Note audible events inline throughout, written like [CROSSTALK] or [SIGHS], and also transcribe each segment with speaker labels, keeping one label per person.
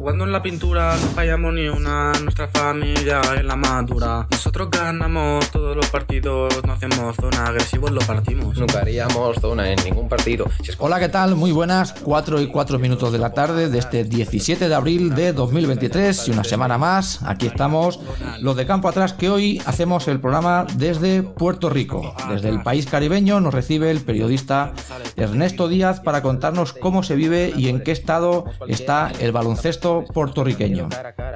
Speaker 1: Jugando en la pintura no fallamos ni una, nuestra familia es la madura. Nosotros ganamos todos los partidos, no hacemos zona, agresivos lo partimos.
Speaker 2: Nunca haríamos zona en ningún partido. Si es
Speaker 3: Hola, ¿qué tal? Muy buenas, 4 y 4 minutos de la tarde de este 17 de abril de 2023 y una semana más. Aquí estamos, los de campo atrás, que hoy hacemos el programa desde Puerto Rico. Desde el país caribeño nos recibe el periodista Ernesto Díaz para contarnos cómo se vive y en qué estado está el baloncesto puertorriqueño.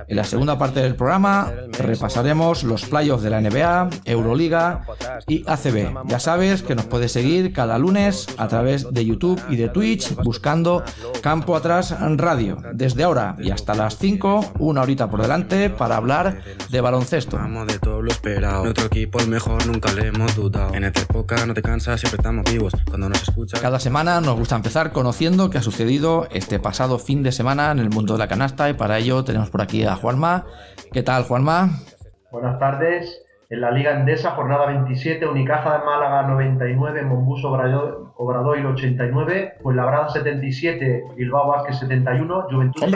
Speaker 3: En la segunda parte del programa repasaremos los playoffs de la NBA, Euroliga y ACB. Ya sabes que nos puedes seguir cada lunes a través de YouTube y de Twitch buscando Campo Atrás Radio. Desde ahora y hasta las 5, una horita por delante para hablar de baloncesto.
Speaker 1: Vamos de todo lo esperado. Nuestro equipo es mejor, nunca le hemos dudado. En esta época no te cansas, siempre estamos vivos. Cuando nos escuchas.
Speaker 3: Cada semana nos gusta empezar conociendo qué ha sucedido este pasado fin de semana en el mundo de la canasta y para ello tenemos por aquí a Juanma. ¿Qué tal, Juanma?
Speaker 4: Buenas tardes. En la Liga Endesa, jornada 27, Unicaja de Málaga 99, Monbus Obradoiro 89, Fuenlabrada 77, Bilbao Vázquez 71, Juventud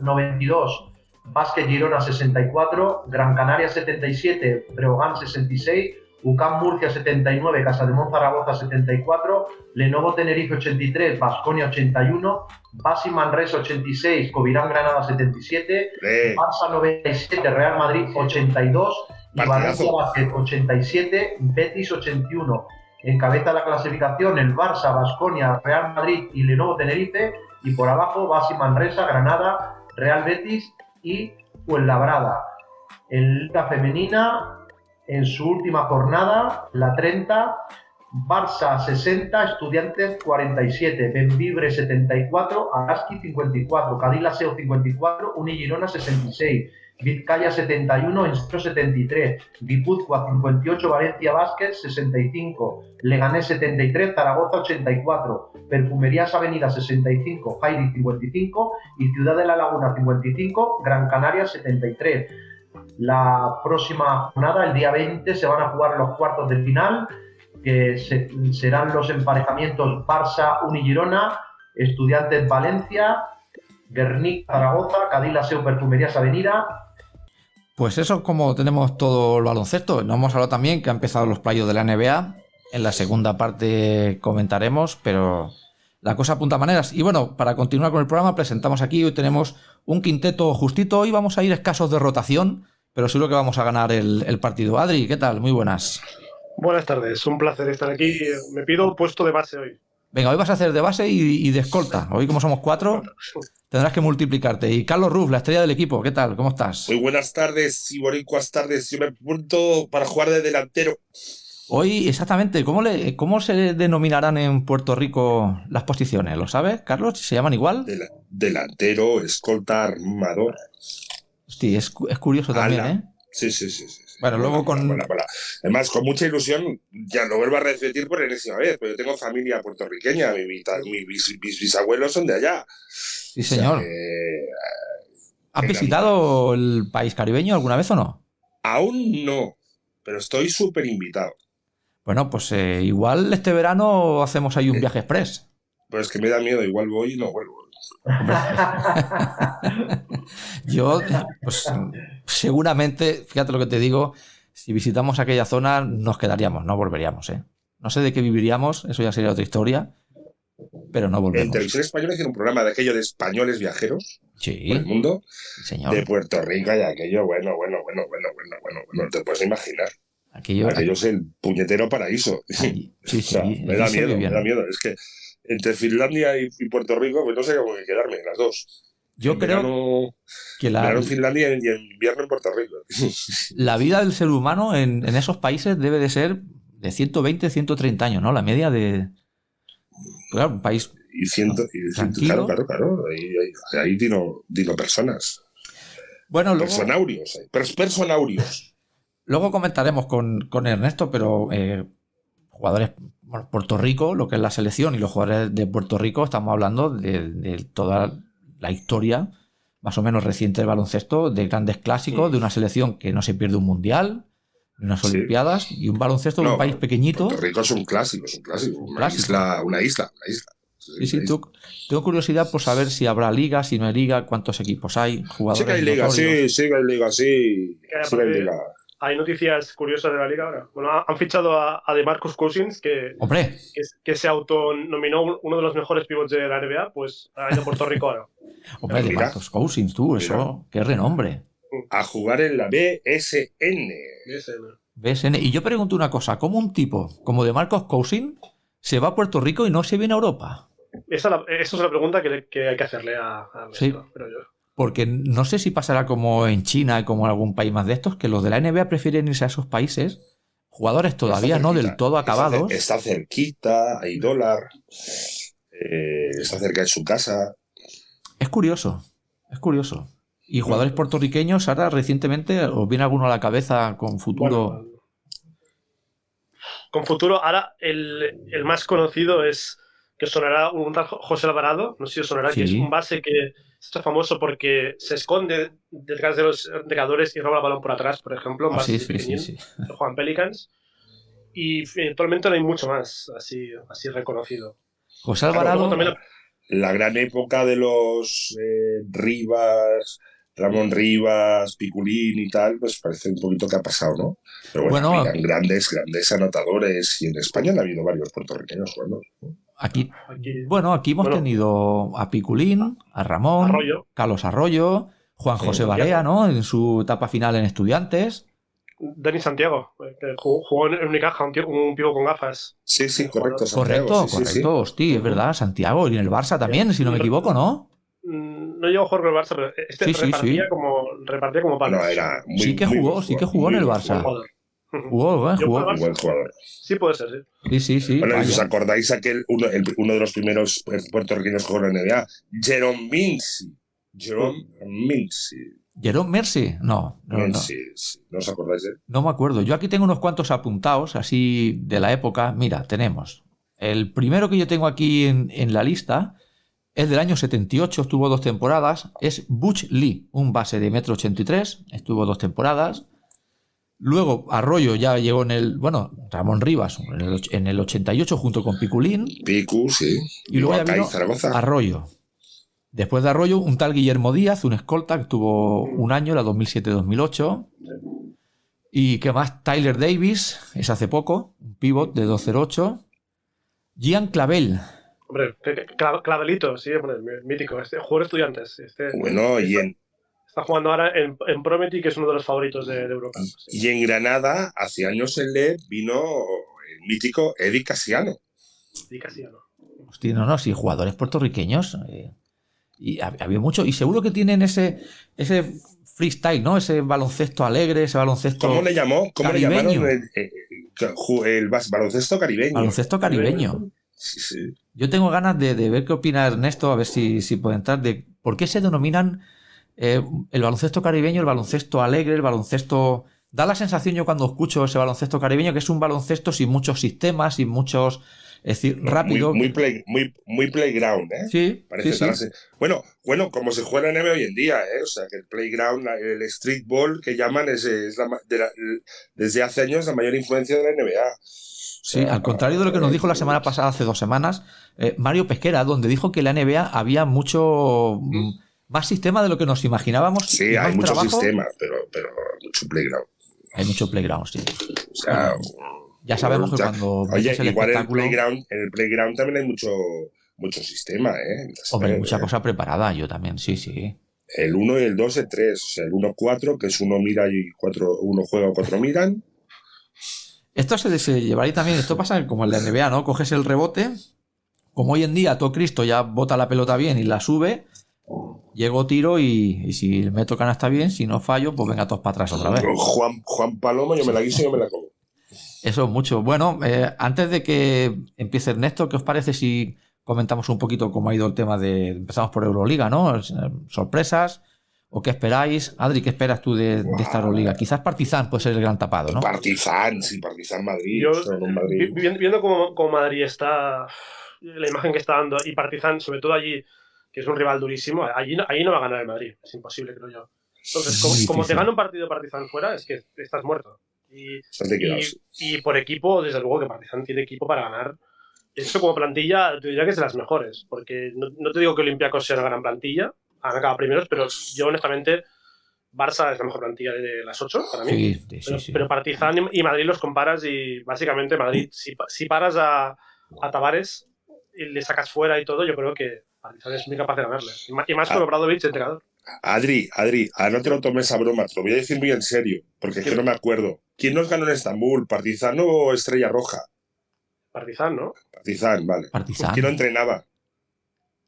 Speaker 4: 92, Vázquez Girona 64, Gran Canaria 77, Breogán 66, UCAM Murcia 79, Casa de Zaragoza 74, Lenovo Tenerife 83, Basconia 81, Basi Manresa 86, Covirán Granada 77, Barça 97, Real Madrid 82 y Valencia 87, Betis 81. Encabeza la clasificación el Barça, Basconia, Real Madrid y Lenovo Tenerife y por abajo Basi Manresa, Granada, Real Betis y Fuenlabrada. En Liga Femenina en su última jornada, la 30, Barça 60, Estudiantes 47, Benvibre 74, Araski 54, Cadilaseo 54, Unigirona 66, Vizcaya 71, Enstro 73, Guipúzcoa 58, Valencia Vázquez 65, Leganés 73, Zaragoza 84, Perfumerías Avenida 65, Jairi 55 y Ciudad de la Laguna 55, Gran Canaria 73. La próxima jornada, el día 20, se van a jugar los cuartos de final, que serán los emparejamientos Barça Unigirona, Estudiantes Valencia, Guernica Zaragoza, Cadilla Seu Perfumerías Avenida.
Speaker 3: Pues eso como tenemos todo el baloncesto. Nos hemos hablado también que han empezado los playos de la NBA. En la segunda parte comentaremos, pero la cosa apunta a maneras. Y bueno, para continuar con el programa, presentamos aquí, hoy tenemos un quinteto justito. Hoy vamos a ir escasos de rotación pero seguro que vamos a ganar el, partido. Adri, ¿qué tal? Muy buenas.
Speaker 5: Buenas tardes, un placer estar aquí. Me pido puesto de base hoy.
Speaker 3: Venga, hoy vas a hacer de base y, de escolta. Hoy, como somos cuatro, [LAUGHS] tendrás que multiplicarte. Y Carlos Ruf, la estrella del equipo, ¿qué tal? ¿Cómo estás?
Speaker 6: Muy buenas tardes y bonicuas tardes. Yo me apunto para jugar de delantero.
Speaker 3: Hoy, exactamente, ¿cómo, le, ¿cómo se denominarán en Puerto Rico las posiciones? ¿Lo sabes, Carlos? ¿Se llaman igual?
Speaker 6: delantero, escolta, armador.
Speaker 3: Sí, es, curioso también, ¿eh?
Speaker 6: Sí, sí, sí.
Speaker 3: Bueno, luego con.
Speaker 6: Además, con mucha ilusión, ya lo vuelvo a repetir por enésima vez, pero yo tengo familia puertorriqueña, mis, bisabuelos son de allá.
Speaker 3: Sí, señor. Eh, ¿Has visitado el país caribeño alguna vez o no?
Speaker 6: Aún no, pero estoy súper invitado.
Speaker 3: Bueno, pues eh, igual este verano hacemos ahí un viaje express.
Speaker 6: Pues es que me da miedo, igual voy y no vuelvo. [LAUGHS]
Speaker 3: Yo, pues seguramente, fíjate lo que te digo, si visitamos aquella zona nos quedaríamos, no volveríamos. ¿eh? No sé de qué viviríamos, eso ya sería otra historia, pero no volveríamos.
Speaker 6: En Televisión Española hicieron un programa de aquello de españoles viajeros
Speaker 3: sí,
Speaker 6: por el mundo, de Puerto Rico y aquello, bueno, bueno, bueno, bueno, bueno, bueno, no te puedes imaginar. Aquello, aquello es el puñetero paraíso. Sí, sí, [LAUGHS] me da miedo, me da miedo. Es que entre Finlandia y, Puerto Rico, pues no sé cómo quedarme, las dos.
Speaker 3: Yo creo
Speaker 6: que la. en Finlandia y en invierno en Puerto Rico. [LAUGHS]
Speaker 3: La vida del ser humano en, esos países debe de ser de 120, 130 años, ¿no? La media de. Claro, un país.
Speaker 6: Y, ciento, y claro, claro, claro. Ahí, ahí, dino, personas.
Speaker 3: Bueno,
Speaker 6: luego, personaurios. personaurios. [LAUGHS]
Speaker 3: Luego comentaremos con, Ernesto, pero eh, jugadores bueno, Puerto Rico, lo que es la selección y los jugadores de Puerto Rico, estamos hablando de, toda la historia más o menos reciente del baloncesto, de grandes clásicos, de una selección que no se pierde un mundial, unas Olimpiadas y un baloncesto de un país pequeñito.
Speaker 6: Puerto Rico es un clásico, es un clásico, una, Isla, una isla, una isla.
Speaker 3: Sí, sí, tengo curiosidad por saber si habrá liga, si no hay liga, cuántos equipos hay, jugadores.
Speaker 6: Sí que hay liga, sí, sí que hay liga, sí. sí hay liga
Speaker 5: hay noticias curiosas de la liga ahora. Bueno, han fichado a, a DeMarcus Cousins, que,
Speaker 3: ¡Hombre!
Speaker 5: que, se autonominó uno de los mejores pivots de la NBA, pues ha ido a Puerto Rico ahora. [LAUGHS]
Speaker 3: Hombre, DeMarcus Cousins, tú, eso, qué renombre.
Speaker 6: A jugar en la BSN.
Speaker 5: BSN.
Speaker 3: BSN. Y yo pregunto una cosa, ¿cómo un tipo como DeMarcus Cousins se va a Puerto Rico y no se viene a Europa?
Speaker 5: Esa, es la pregunta que, que hay que hacerle a, a
Speaker 3: sí. pero yo. Porque no sé si pasará como en China y como en algún país más de estos, que los de la NBA prefieren irse a esos países, jugadores todavía no del todo acabados.
Speaker 6: Está, cerquita, hay dólar, eh, está cerca de su casa.
Speaker 3: Es curioso, es curioso. Y jugadores puertorriqueños, ahora recientemente, ¿os viene alguno a la cabeza con futuro?
Speaker 5: con futuro, ahora el, el, más conocido es que sonará un tal José Alvarado, no sé si os sonará, que es un base que es famoso porque se esconde detrás de los regadores y roba el balón por atrás, por ejemplo.
Speaker 3: Ah, sí, sí, sí, [LAUGHS]
Speaker 5: Juan Pelicans. Y actualmente no hay mucho más así, así reconocido.
Speaker 3: José Alvarado.
Speaker 6: La gran época de los eh, Rivas, Ramón Rivas, Piculín y tal, pues parece un poquito que ha pasado, ¿no? Pero bueno, grandes, grandes anotadores y en España han habido varios puertorriqueños jugando.
Speaker 3: Aquí, bueno, aquí hemos tenido a Piculín, a Ramón, Carlos Arroyo, Juan José Barea, ¿no? En su etapa final en Estudiantes.
Speaker 5: Dani Santiago, que jugó en Unicaja, un, un pivo con gafas.
Speaker 6: Sí, sí, correcto.
Speaker 3: correcto, correcto, hostia, es verdad, Santiago, y en el Barça también, si no me equivoco, ¿no?
Speaker 5: Mm, no llegó a jugar con el Barça, pero este repartía, Como, repartía como palos.
Speaker 3: sí que jugó, sí que jugó en el Barça. Jugó, ¿eh? jugó.
Speaker 6: Buen jugador.
Speaker 5: Sí, puede ser, sí. Sí,
Speaker 3: sí, sí.
Speaker 6: Bueno, ¿os acordáis aquel, uno, el, uno de los primeros puertorriqueños que jugó en la NBA? Jerome Mincy. Jerome Mincy.
Speaker 3: ¿Jerome Mercy? No.
Speaker 6: No, no. ¿No os acordáis de él?
Speaker 3: No me acuerdo. Yo aquí tengo unos cuantos apuntados, así de la época. Mira, tenemos. El primero que yo tengo aquí en, en la lista es del año 78, estuvo dos temporadas. Es Butch Lee, un base de metro 83, estuvo dos temporadas. Luego Arroyo ya llegó en el, bueno, Ramón Rivas en el, 88 junto con Piculín.
Speaker 6: Picu, sí.
Speaker 3: Y, luego ya vino Arroyo. Después de Arroyo, un tal Guillermo Díaz, un escolta que tuvo un año, la 2007-2008. Y que más, Tyler Davis, es hace poco, un pivot de 208. Gian Clavel.
Speaker 5: Hombre, Clavelito, sí, hombre, mítico, este jugador estudiantes. Este,
Speaker 6: bueno, y en,
Speaker 5: Está jugando ahora en, en Prometi, que es uno de los favoritos de, Europa.
Speaker 6: Y en Granada, hace años en LED, vino el mítico Eddie Casiano.
Speaker 5: Eddie Casiano.
Speaker 3: Hostia, no, no, sí, jugadores puertorriqueños. Eh, y había mucho, y seguro que tienen ese, ese freestyle, ¿no? Ese baloncesto alegre, ese baloncesto.
Speaker 6: ¿Cómo le llamó? ¿Cómo le llamaron? El, eh, el, baloncesto caribeño.
Speaker 3: Baloncesto caribeño.
Speaker 6: Sí, sí.
Speaker 3: Yo tengo ganas de, de, ver qué opina Ernesto, a ver si, si puede entrar, de por qué se denominan eh, el baloncesto caribeño, el baloncesto alegre, el baloncesto... Da la sensación yo cuando escucho ese baloncesto caribeño que es un baloncesto sin muchos sistemas, sin muchos... Es decir, rápido.
Speaker 6: Muy, muy, playground, ¿eh?
Speaker 3: Sí.
Speaker 6: Parece Bueno, bueno, como se juega en NBA hoy en día, ¿eh? O sea, que el playground, el streetball que llaman es, desde hace años la mayor influencia de la NBA.
Speaker 3: Sí, al contrario de lo que nos dijo la semana pasada, hace dos semanas, eh, Mario Pesquera, donde dijo que en la NBA había mucho... Mm, más sistema de lo que nos imaginábamos.
Speaker 6: Sí, hay mucho sistema, pero, pero mucho playground.
Speaker 3: Hay mucho playground, sí. O sea, ya sabemos que cuando.
Speaker 6: Oye, igual en el, playground, en el playground también hay mucho, mucho sistema, ¿eh?
Speaker 3: Hombre, hay mucha cosa preparada, yo también, sí, sí.
Speaker 6: El 1 y el 2 el 3. O sea, el 1-4, que es uno mira y cuatro, uno juega o cuatro miran.
Speaker 3: Esto se, se llevaría también, esto pasa como el de NBA, ¿no? Coges el rebote, como hoy en día todo Cristo ya bota la pelota bien y la sube, Llego, tiro y, si me tocan está bien, si no fallo, pues venga todos para atrás otra vez.
Speaker 6: Juan, Juan Paloma, yo me la guiso y yo me la como.
Speaker 3: Eso es mucho. Bueno, eh, antes de que empiece Ernesto, ¿qué os parece si comentamos un poquito cómo ha ido el tema de. Empezamos por Euroliga, ¿no? Sorpresas. ¿O qué esperáis? Adri, ¿qué esperas tú de, esta Euroliga? Quizás Partizan puede ser el gran tapado, ¿no?
Speaker 6: Partizan, sí, Partizan Madrid.
Speaker 5: Viendo, cómo, Madrid está, la imagen que está dando, y Partizan, sobre todo allí, que es un rival durísimo, allí no, no va a ganar el Madrid. Es imposible, creo yo. Entonces, como, te gana un partido Partizan fuera, es que estás muerto. Y, y, por equipo, desde luego que Partizan tiene equipo para ganar. Eso como plantilla, te diría que es de las mejores, porque no, no te digo que Olympiacos sea una gran plantilla, han acabado primeros, pero yo honestamente Barça es la mejor plantilla de las ocho para mí. pero, Partizan y Madrid los comparas y básicamente Madrid, si, paras a, a, Tavares y le sacas fuera y todo, yo creo que Partizan es muy capaz de ganarle. Y más, con ah. Obradovic, entrenador.
Speaker 6: Adri, Adri, ah, no te lo tomes a broma, te lo voy a decir muy en serio, porque es que no me acuerdo. ¿Quién nos ganó en Estambul? ¿Partizan o Estrella Roja?
Speaker 5: Partizan, ¿no?
Speaker 6: Partizan, vale. ¿Quién lo entrenaba?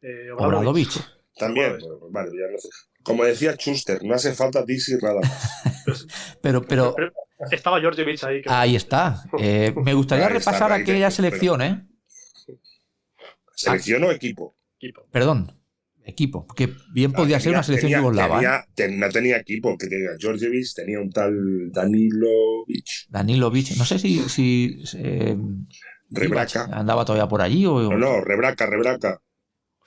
Speaker 3: Eh, Obradovic.
Speaker 6: También, vale, ya no sé. Como decía Schuster, no hace falta DC nada más. [LAUGHS]
Speaker 3: pero, pero,
Speaker 5: Estaba Georgievich ahí.
Speaker 3: Ahí está. Eh, me gustaría repasar aquella selección, ¿eh?
Speaker 6: ¿Selección o equipo?
Speaker 3: Perdón, equipo. Que bien ah, podía ser una selección yugoslava.
Speaker 6: Tenía, no tenía equipo, que tenía Georgievich, tenía un tal Danilovic.
Speaker 3: Danilovic, no sé si. si eh,
Speaker 6: Rebraca.
Speaker 3: ¿Andaba todavía por allí? O...
Speaker 6: No, no, Rebraca, Rebraca.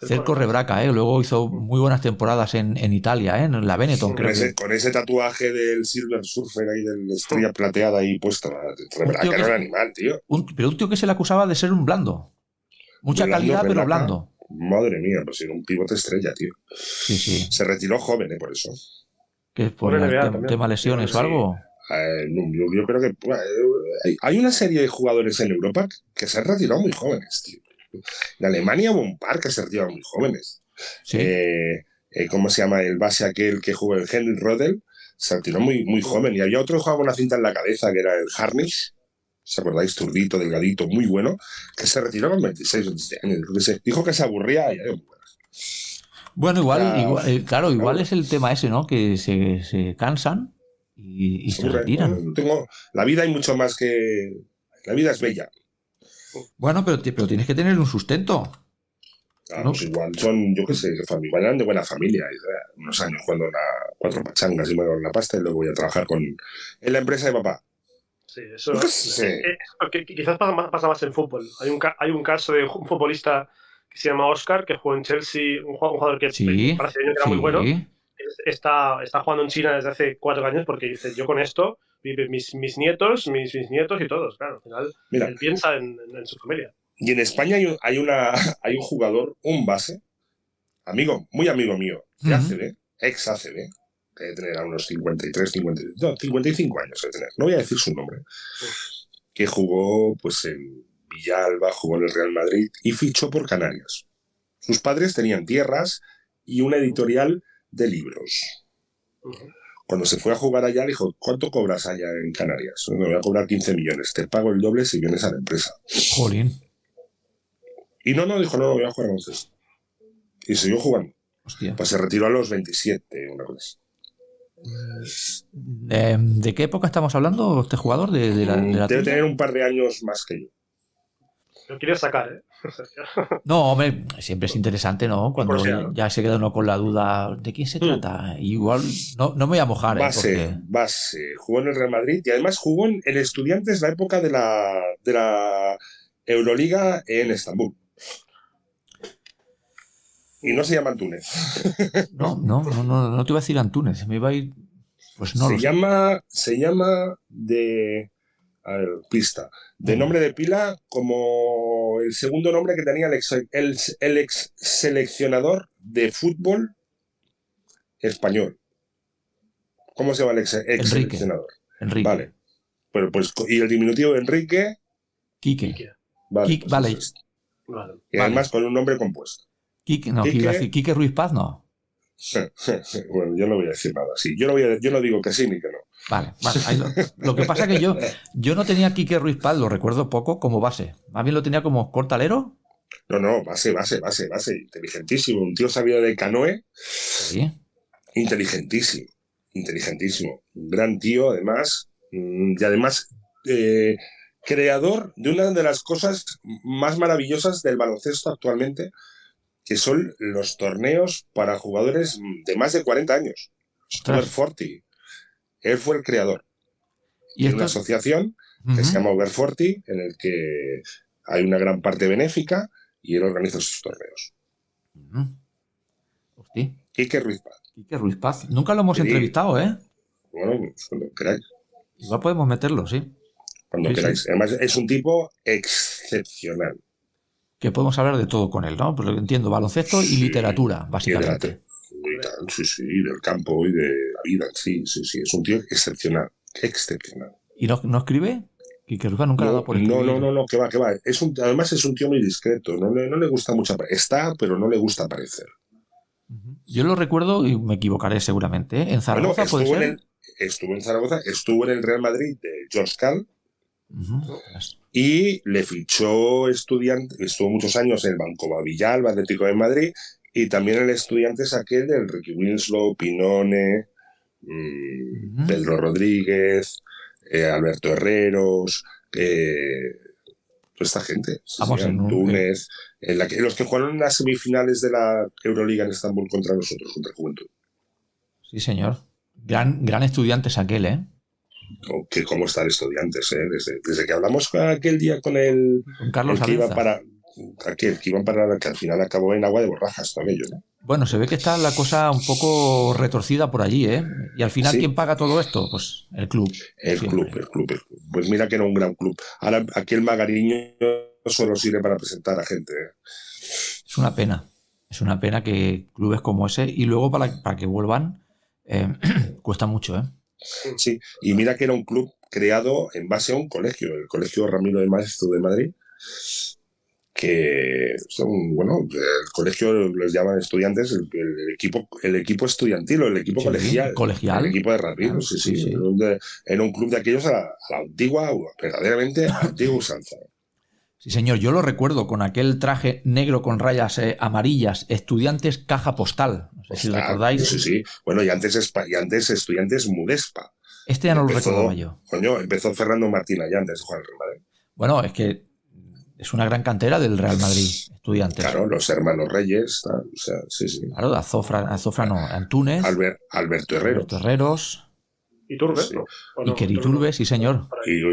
Speaker 3: Cerco Rebraca, ¿eh? luego hizo muy buenas temporadas en, Italia, ¿eh? en la Benetton.
Speaker 6: Con, ese, con ese tatuaje del Silver Surfer ahí, de la estrella plateada ahí puesta. Rebraca no era animal, tío.
Speaker 3: pero un tío que se le acusaba de ser un blando. Mucha calidad, pero blando.
Speaker 6: Madre mía, pues era un pivote estrella, tío.
Speaker 3: Sí, sí.
Speaker 6: Se retiró joven, ¿eh? por eso.
Speaker 3: ¿Qué? ¿Por el tema lesiones o algo?
Speaker 6: Eh, yo, creo que eh, hay una serie de jugadores en Europa que se han retirado muy jóvenes, tío. En Alemania hubo un par que se retiraron muy jóvenes. Eh, eh, ¿Cómo se llama? El base aquel que jugó el Henry Rodel se retiró muy, muy joven. Y había otro que jugaba una cinta en la cabeza que era el Harnish. ¿Se acordáis? Turdito, delgadito, muy bueno, que se retiró con 26 años. Dijo que se aburría y
Speaker 3: Bueno, igual, eh, claro, igual es el tema ese, ¿no? Que se, cansan y, se retiran.
Speaker 6: Tengo, la vida hay mucho más que. La vida es bella.
Speaker 3: Bueno, pero, pero tienes que tener un sustento.
Speaker 6: Claro, pues igual son, yo qué sé, igual eran de buena familia. Unos años jugando la cuatro pachangas y me la pasta y luego voy a trabajar con, en la empresa de papá.
Speaker 5: Sí, eso. Eh, eh, quizás pasa más, pasa más en fútbol. Hay un, hay un caso de un futbolista que se llama Oscar, que jugó en Chelsea, un jugador, que sí, que era muy bueno. Está, está jugando en China desde hace cuatro años porque dice: Yo con esto vive mis, mis nietos, mis bisnietos y todos. Claro, al final él piensa en, su familia.
Speaker 6: Y en España hay, hay, una, [LAUGHS] hay un jugador, un base, amigo, muy amigo mío, de ACB, ex ACB, debe tener a unos 53, 55 años de tener, no voy a decir su nombre, que jugó pues en Villalba, jugó en el Real Madrid y fichó por Canarias. Sus padres tenían tierras y una editorial de libros. Cuando se fue a jugar allá, dijo, ¿cuánto cobras allá en Canarias? Me voy a cobrar 15 millones. Te pago el doble si vienes a la empresa.
Speaker 3: Jolín.
Speaker 6: Y no, no, dijo, no, no voy a jugar entonces. Y siguió jugando. Hostia. Pues se retiró a los 27, una cosa
Speaker 3: ¿De, qué época estamos hablando este jugador? De, la,
Speaker 6: Debe tener un par de años más que yo.
Speaker 5: Lo quieres sacar, ¿eh? [LAUGHS]
Speaker 3: no, hombre, siempre es interesante, ¿no? Cuando ya se queda uno con la duda de quién se hmm. trata. Igual no, no, me voy a mojar. ¿eh?
Speaker 6: Base, base. Jugó en el Real Madrid y además jugó en el Estudiantes la época de la, de la Euroliga en Estambul. Y no se llama Antúnez. [LAUGHS]
Speaker 3: No, no, no, no, no te iba a decir Antúnez. Me iba a ir. Pues no.
Speaker 6: Se llama, se llama de a ver, pista, de nombre de pila como el segundo nombre que tenía el ex, seleccionador de fútbol español. ¿Cómo se llama el ex, seleccionador?
Speaker 3: Enrique.
Speaker 6: Vale. Pero pues, y el diminutivo de Enrique.
Speaker 3: Quique.
Speaker 6: Vale.
Speaker 3: Pues
Speaker 6: vale. Y además con un nombre compuesto.
Speaker 3: Quique, no, Quique, Quique Ruiz Paz no.
Speaker 6: bueno, yo no voy a decir nada así. Yo no, voy yo no digo que sí ni que no.
Speaker 3: Vale, lo, que pasa es que yo, yo no tenía a Quique Ruiz Paz, lo recuerdo poco, como base. Más bien lo tenía como cortalero.
Speaker 6: No, no, base, base, base, base. Inteligentísimo. Un tío sabio de canoe. Sí. Inteligentísimo. Inteligentísimo. Un gran tío, además. Mm, y además, eh, creador de una de las cosas más maravillosas del baloncesto actualmente, que son los torneos para jugadores de más de 40 años. Stuart Forti. Él fue el creador. Y es una asociación que se llama Over Forty, en el que hay una gran parte benéfica y él organiza sus torneos.
Speaker 3: Hostia.
Speaker 6: Quique Ruiz Paz.
Speaker 3: Quique Ruiz Paz. Nunca lo hemos entrevistado, ¿eh?
Speaker 6: Bueno, cuando queráis.
Speaker 3: Igual podemos meterlo, sí.
Speaker 6: Cuando queráis. Además, es un tipo excepcional.
Speaker 3: Que podemos hablar de todo con él, ¿no? Pues lo que entiendo, baloncesto y literatura, básicamente.
Speaker 6: sí, sí, del campo y de la vida, sí, sí, sí. Es un tío excepcional, excepcional.
Speaker 3: ¿Y no, no escribe? Ruiz nunca
Speaker 6: no,
Speaker 3: dado por
Speaker 6: No, no, no, no, que va, que va. Es un, además es un tío muy discreto, no, no le gusta mucho Está, pero no le gusta aparecer.
Speaker 3: Yo lo recuerdo, y me equivocaré seguramente, ¿eh? en Zaragoza puede ser.
Speaker 6: estuvo en Zaragoza, estuvo en el Real Madrid de George Cal. Y le fichó estudiante, estuvo muchos años en el Banco Villalba, Atlético de Madrid, y también el estudiante es aquel del Ricky Winslow, Pinone, mm, Pedro Rodríguez, eh, Alberto Herreros, eh, toda esta gente.
Speaker 3: Vamos en
Speaker 6: Túnez, en la que, los que jugaron en las semifinales de la Euroliga en Estambul contra nosotros, contra Juventud.
Speaker 3: Sí, señor. Gran, gran estudiante es aquel, ¿eh?
Speaker 6: Que cómo estar estudiantes, ¿eh? Desde, que hablamos aquel día con el,
Speaker 3: con Carlos
Speaker 6: que iba para aquel que iban para que al final acabó en agua de borrajas también yo, ¿no?
Speaker 3: Bueno, se ve que está la cosa un poco retorcida por allí, ¿eh? Y al final, ¿quién paga todo esto? Pues el club.
Speaker 6: El club, el club, el club. Pues mira que era un gran club. Ahora aquí el Magariño solo sirve para presentar a gente. ¿eh?
Speaker 3: Es una pena. Es una pena que clubes como ese y luego para, para que vuelvan eh, [CLEARS THROAT] cuesta mucho, ¿eh?
Speaker 6: Sí, y mira que era un club creado en base a un colegio, el Colegio Ramiro de Maestro de Madrid, que son, bueno, el colegio los llaman estudiantes, el, equipo, el equipo estudiantil o el equipo colegial,
Speaker 3: colegial.
Speaker 6: El equipo de Ramiro, sí, sí. Era, un club de aquellos a la, antigua, verdaderamente antigua usanza.
Speaker 3: Sí, señor, yo lo recuerdo con aquel traje negro con rayas eh, amarillas, estudiantes caja postal. No sé si recordáis.
Speaker 6: Sí, sí. Bueno, y antes, y antes estudiantes Mudespa.
Speaker 3: Este ya no lo recordaba yo.
Speaker 6: Coño, empezó Fernando Martín allá antes de Juan Real Madrid.
Speaker 3: Bueno, es que es una gran cantera del Real Madrid, estudiantes.
Speaker 6: Claro, los hermanos Reyes, o sea, sí, sí.
Speaker 3: Claro, Azofra, Azofra no, Antunes.
Speaker 6: Alberto Herrero.
Speaker 3: Alberto Herreros.
Speaker 5: Y Turbe, ¿no?
Speaker 3: Y Queriturbe, sí, señor.
Speaker 6: Y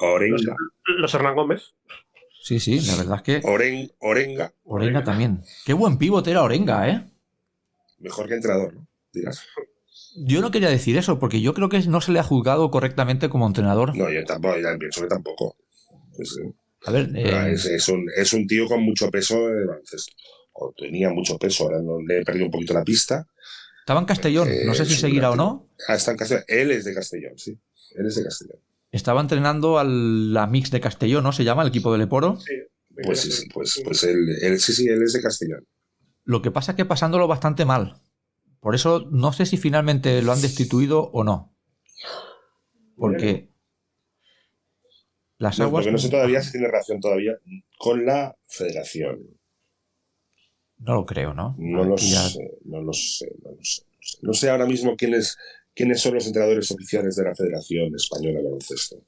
Speaker 6: Orenga.
Speaker 5: Los Hernán Gómez.
Speaker 3: Sí, sí, la verdad es que.
Speaker 6: Oren, Orenga.
Speaker 3: Orenga también. Qué buen pivote era Orenga, ¿eh?
Speaker 6: Mejor que entrenador, ¿no? Dirás.
Speaker 3: Yo no quería decir eso, porque yo creo que no se le ha juzgado correctamente como entrenador.
Speaker 6: No, yo tampoco, yo pienso que tampoco.
Speaker 3: a ver,
Speaker 6: eh, es, un, es, un, tío con mucho peso de baloncesto. O tenía mucho peso, ahora no, le he perdido un poquito la pista.
Speaker 3: Estaba en Castellón, no sé si seguirá o no.
Speaker 6: Ah, está en Castellón. Él es de Castellón, sí. Él es de Castellón.
Speaker 3: Estaba entrenando a la Mix de Castellón, ¿no? ¿Se llama el equipo del Leporo?
Speaker 5: Sí.
Speaker 6: Pues sí, sí, pues, pues él, sí, sí, él es de Castellón.
Speaker 3: Lo que pasa es que pasándolo bastante mal. Por eso no sé si finalmente lo han destituido o no. Porque las aguas.
Speaker 6: porque no sé todavía si tiene relación todavía con la federación.
Speaker 3: No lo creo, ¿no?
Speaker 6: No lo, sé, no lo sé, no lo sé, no sé. ahora mismo quiénes quiénes son los entrenadores oficiales de la Federación Española de Baloncesto.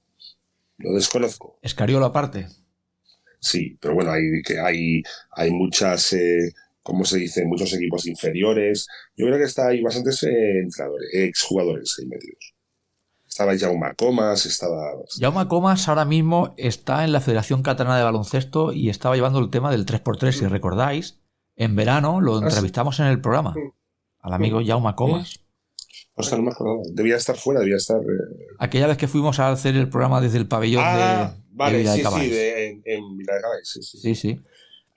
Speaker 6: Lo desconozco.
Speaker 3: ¿Escariolo aparte?
Speaker 6: Sí, pero bueno, hay, que hay, hay muchas, eh, ¿cómo se dice? Muchos equipos inferiores. Yo creo que está, hay bastantes eh, entrenadores, exjugadores ahí metidos. Estaba Jaume Comas, estaba...
Speaker 3: Jaume Comas ahora mismo está en la Federación Catalana de Baloncesto y estaba llevando el tema del 3x3, si recordáis. En verano lo ah, entrevistamos en el programa. Al amigo Jaume Comas.
Speaker 6: Ostras, no me acuerdo. Debía estar fuera, debía estar. Eh,
Speaker 3: Aquella vez que fuimos a hacer el programa desde el pabellón
Speaker 6: ah,
Speaker 3: de,
Speaker 6: vale, sí, sí, de, en, en Vila de sí, sí.
Speaker 3: Sí, sí.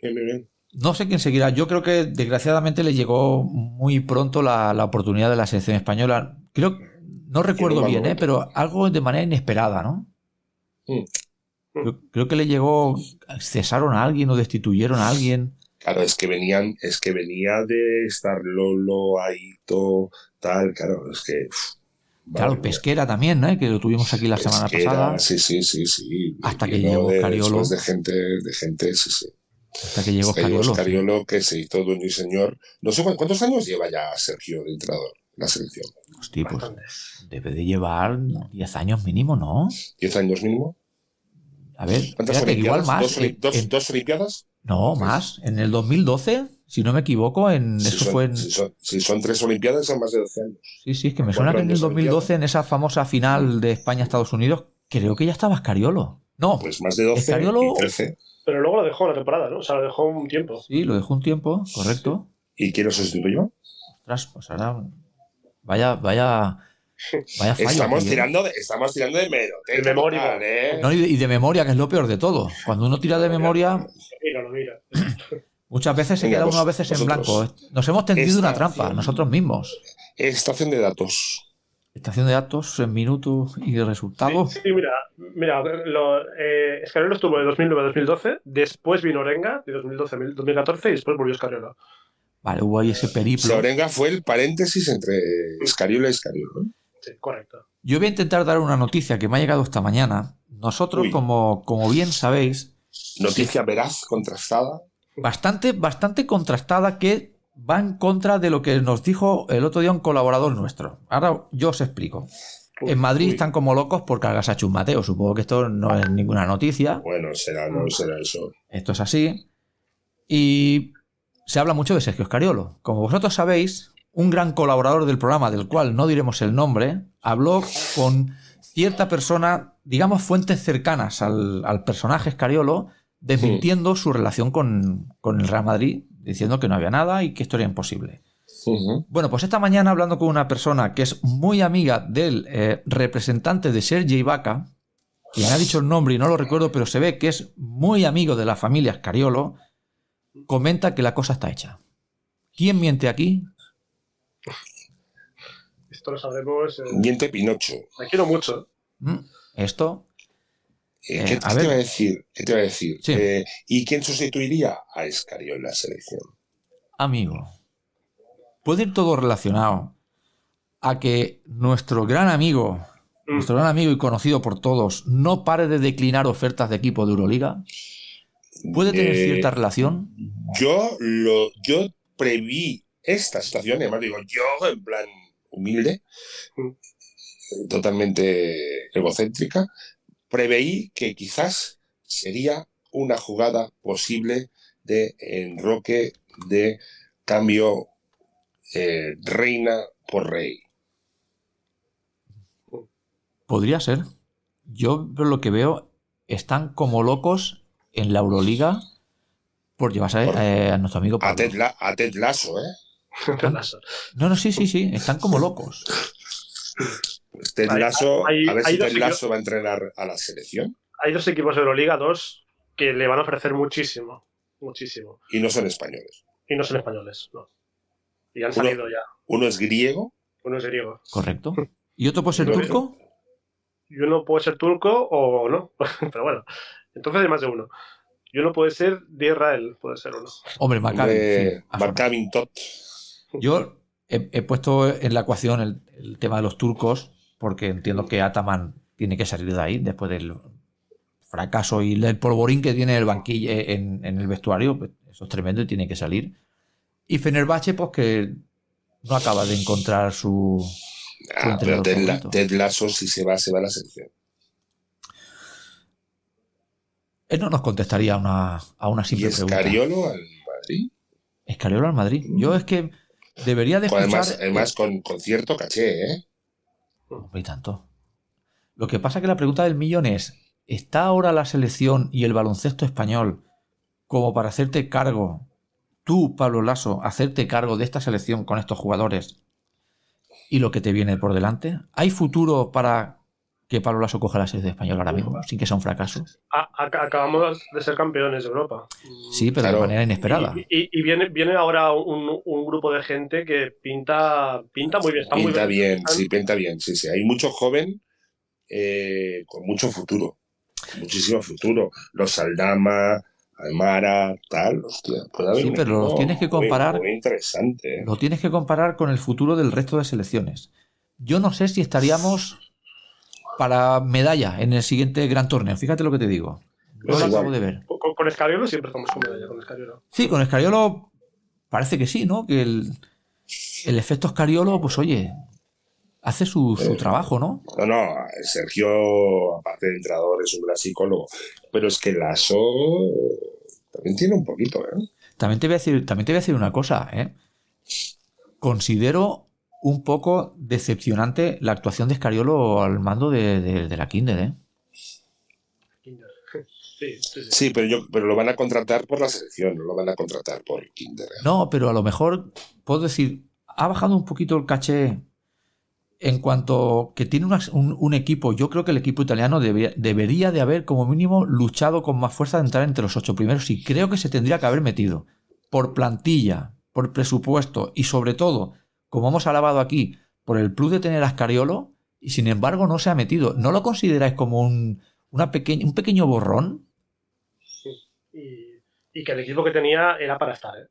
Speaker 6: Bien, bien, bien.
Speaker 3: No sé quién seguirá. Yo creo que desgraciadamente le llegó muy pronto la, la oportunidad de la selección española. Creo, no recuerdo bien, ¿eh? pero algo de manera inesperada, ¿no?
Speaker 6: Mm.
Speaker 3: Creo, creo, que le llegó, cesaron a alguien o destituyeron a alguien.
Speaker 6: Claro, es que venían, es que venía de estar Lolo, Aito, tal, claro, es que.
Speaker 3: claro, Pesquera también, ¿no? Que lo tuvimos aquí la semana pasada.
Speaker 6: Sí, sí, sí, sí.
Speaker 3: Hasta que llegó Cariolo.
Speaker 6: De gente, de gente, sí, sí.
Speaker 3: Hasta que llegó Cariolo.
Speaker 6: Cariolo, que se hizo dueño y señor. No sé cuántos años lleva ya Sergio de entrenador la selección.
Speaker 3: Hostia, pues debe de llevar 10 años mínimo, ¿no?
Speaker 6: ¿10 años mínimo?
Speaker 3: A ver, ¿cuántas igual más.
Speaker 6: ¿Dos, dos, Olimpiadas?
Speaker 3: No, más. En el 2012 Si no me equivoco, en eso fue en...
Speaker 6: Si son, tres Olimpiadas, son más de 12 años.
Speaker 3: Sí, sí, es que me suena que en el 2012, en esa famosa final de España-Estados Unidos, creo que ya estaba Escariolo. No,
Speaker 6: pues más de 12 Escariolo... y 13.
Speaker 5: Pero luego lo dejó la temporada, ¿no? O sea, lo dejó un tiempo.
Speaker 3: Sí, lo dejó un tiempo, correcto.
Speaker 6: ¿Y quién lo sustituyó?
Speaker 3: Ostras, pues ahora. Vaya, vaya. Vaya fallo
Speaker 6: estamos, tirando de, estamos tirando de, de
Speaker 5: memoria.
Speaker 6: ¿eh?
Speaker 3: y, de, memoria, que es lo peor de todo. Cuando uno tira de memoria.
Speaker 5: Mira, lo mira. [LAUGHS]
Speaker 3: Muchas veces se queda uno a veces en blanco. Nos hemos tendido una trampa, nosotros mismos.
Speaker 6: Estación de datos.
Speaker 3: Estación de datos en minutos y resultados.
Speaker 5: Sí, mira, mira lo, eh, Escariolo estuvo de 2009 a 2012, después vino Orenga de 2012 a 2014 y después volvió Escariolo.
Speaker 3: Vale, hubo ahí ese periplo.
Speaker 6: Orenga fue el paréntesis entre Escariolo y Escariolo.
Speaker 5: Sí, correcto.
Speaker 3: Yo voy a intentar dar una noticia que me ha llegado esta mañana. Nosotros, como, como bien sabéis.
Speaker 6: Noticia veraz, contrastada.
Speaker 3: Bastante, bastante contrastada que va en contra de lo que nos dijo el otro día un colaborador nuestro. Ahora yo os explico. En Madrid están como locos por cargas a Chus Mateo. Supongo que esto no es ninguna noticia.
Speaker 6: Bueno, será, no será eso.
Speaker 3: Esto es así. Y se habla mucho de Sergio Escariolo. Como vosotros sabéis, un gran colaborador del programa, del cual no diremos el nombre, habló con cierta persona, digamos, fuentes cercanas al, personaje Escariolo, desmintiendo su relación con, con el Real Madrid diciendo que no había nada y que esto era imposible. Bueno, pues esta mañana hablando con una persona que es muy amiga del eh, representante de Sergei Vaca, que me ha dicho el nombre y no lo recuerdo, pero se ve que es muy amigo de la familia Scariolo, comenta que la cosa está hecha. ¿Quién miente aquí?
Speaker 5: Esto lo sabremos.
Speaker 6: Miente Pinocho.
Speaker 5: Me quiero mucho.
Speaker 3: Mm, esto.
Speaker 6: Eh, ¿Qué, te iba a decir? ¿Qué te a decir? Eh, ¿Y quién sustituiría a Escario en la selección?
Speaker 3: Amigo, puede ir todo relacionado a que nuestro gran amigo, mm. nuestro gran amigo y conocido por todos, no pare de declinar ofertas de equipo de Euroliga. ¿Puede tener eh, cierta relación?
Speaker 6: Yo lo, yo preví esta situación, además digo, yo en plan humilde, mm. totalmente egocéntrica, preveí que quizás sería una jugada posible de enroque de cambio eh, reina por rey.
Speaker 3: Podría ser. Yo lo que veo, están como locos en la Euroliga por llevarse eh, a nuestro amigo
Speaker 6: A Ted, Lasso, ¿eh? [LAUGHS]
Speaker 3: no, no, sí, sí, sí, están como locos. [LAUGHS]
Speaker 6: Pues Ted Lasso, a ver si Ted Lasso va a entrenar a la selección.
Speaker 5: Hay dos equipos de Euroliga, dos, que le van a ofrecer muchísimo. Muchísimo.
Speaker 6: Y no son españoles.
Speaker 5: Y no son españoles, no. Y han salido ya.
Speaker 6: Uno es griego.
Speaker 5: Uno es griego.
Speaker 3: Correcto. [LAUGHS] ¿Y otro puede ser turco?
Speaker 5: Y uno puede ser turco o no. [LAUGHS] Pero bueno, entonces hay más de uno. Y uno puede ser de Israel, puede ser uno.
Speaker 3: Hombre, Maccabi.
Speaker 6: Maccabi Tot.
Speaker 3: Yo he, puesto en la ecuación el, tema de los turcos, porque entiendo que Ataman tiene que salir de ahí después del fracaso y el polvorín que tiene el banquillo en, el vestuario. Pues, eso es tremendo y tiene que salir. Y Fenerbahce, pues que no acaba de encontrar su.
Speaker 6: Ah, pero Ted, Lasso, si se va, se va a la selección.
Speaker 3: Él no nos contestaría a una, a una simple
Speaker 6: ¿Y Escariolo al Madrid?
Speaker 3: Escariolo al Madrid. Yo es que Debería de escuchar...
Speaker 6: Además, con, cierto caché, ¿eh?
Speaker 3: Hay tanto. Lo que pasa que la pregunta del millón es, ¿está ahora la selección y el baloncesto español como para hacerte cargo, tú, Pablo Lasso, hacerte cargo de esta selección con estos jugadores y lo que te viene por delante? ¿Hay futuro para que Pablo Lasso coja la selección española ahora mismo, sin que sea un fracaso.
Speaker 5: acabamos de ser campeones de Europa.
Speaker 3: Sí, pero de manera inesperada.
Speaker 5: Y, viene, viene ahora un, grupo de gente que pinta, pinta muy bien.
Speaker 6: pinta bien, sí, pinta bien. Sí, sí. Hay mucho joven eh, con mucho futuro. Muchísimo futuro. Los Saldama, Almara, tal, hostia, puede haber
Speaker 3: Sí, pero los tienes que comparar.
Speaker 6: Muy, interesante.
Speaker 3: ¿eh? Lo tienes que comparar con el futuro del resto de selecciones. Yo no sé si estaríamos para medalla en el siguiente gran torneo. Fíjate lo que te digo. No lo acabo de ver.
Speaker 5: Con, Escariolo siempre estamos con medalla, con Escariolo.
Speaker 3: Sí, con Escariolo parece que sí, ¿no? Que el, el efecto Escariolo, pues oye, hace su, su, trabajo, ¿no?
Speaker 6: No, no, Sergio, aparte de entrenador, es un gran psicólogo. Pero es que Lasso también tiene un poquito, ¿eh?
Speaker 3: También te voy a decir, también te voy a decir una cosa, ¿eh? Considero un poco decepcionante la actuación de Escariolo al mando de, la Kinder, ¿eh?
Speaker 6: Sí, pero, yo, pero lo van a contratar por la selección, no lo van a contratar por Kinder. ¿eh?
Speaker 3: No, pero a lo mejor puedo decir, ha bajado un poquito el caché en cuanto que tiene un, equipo, yo creo que el equipo italiano debería de haber como mínimo luchado con más fuerza de entrar entre los ocho primeros y creo que se tendría que haber metido por plantilla, por presupuesto y sobre todo, como hemos alabado aquí, por el plus de tener a Ascariolo y sin embargo no se ha metido. ¿No lo consideráis como un, una un pequeño borrón?
Speaker 5: Y, que el equipo que tenía era para estar, ¿eh?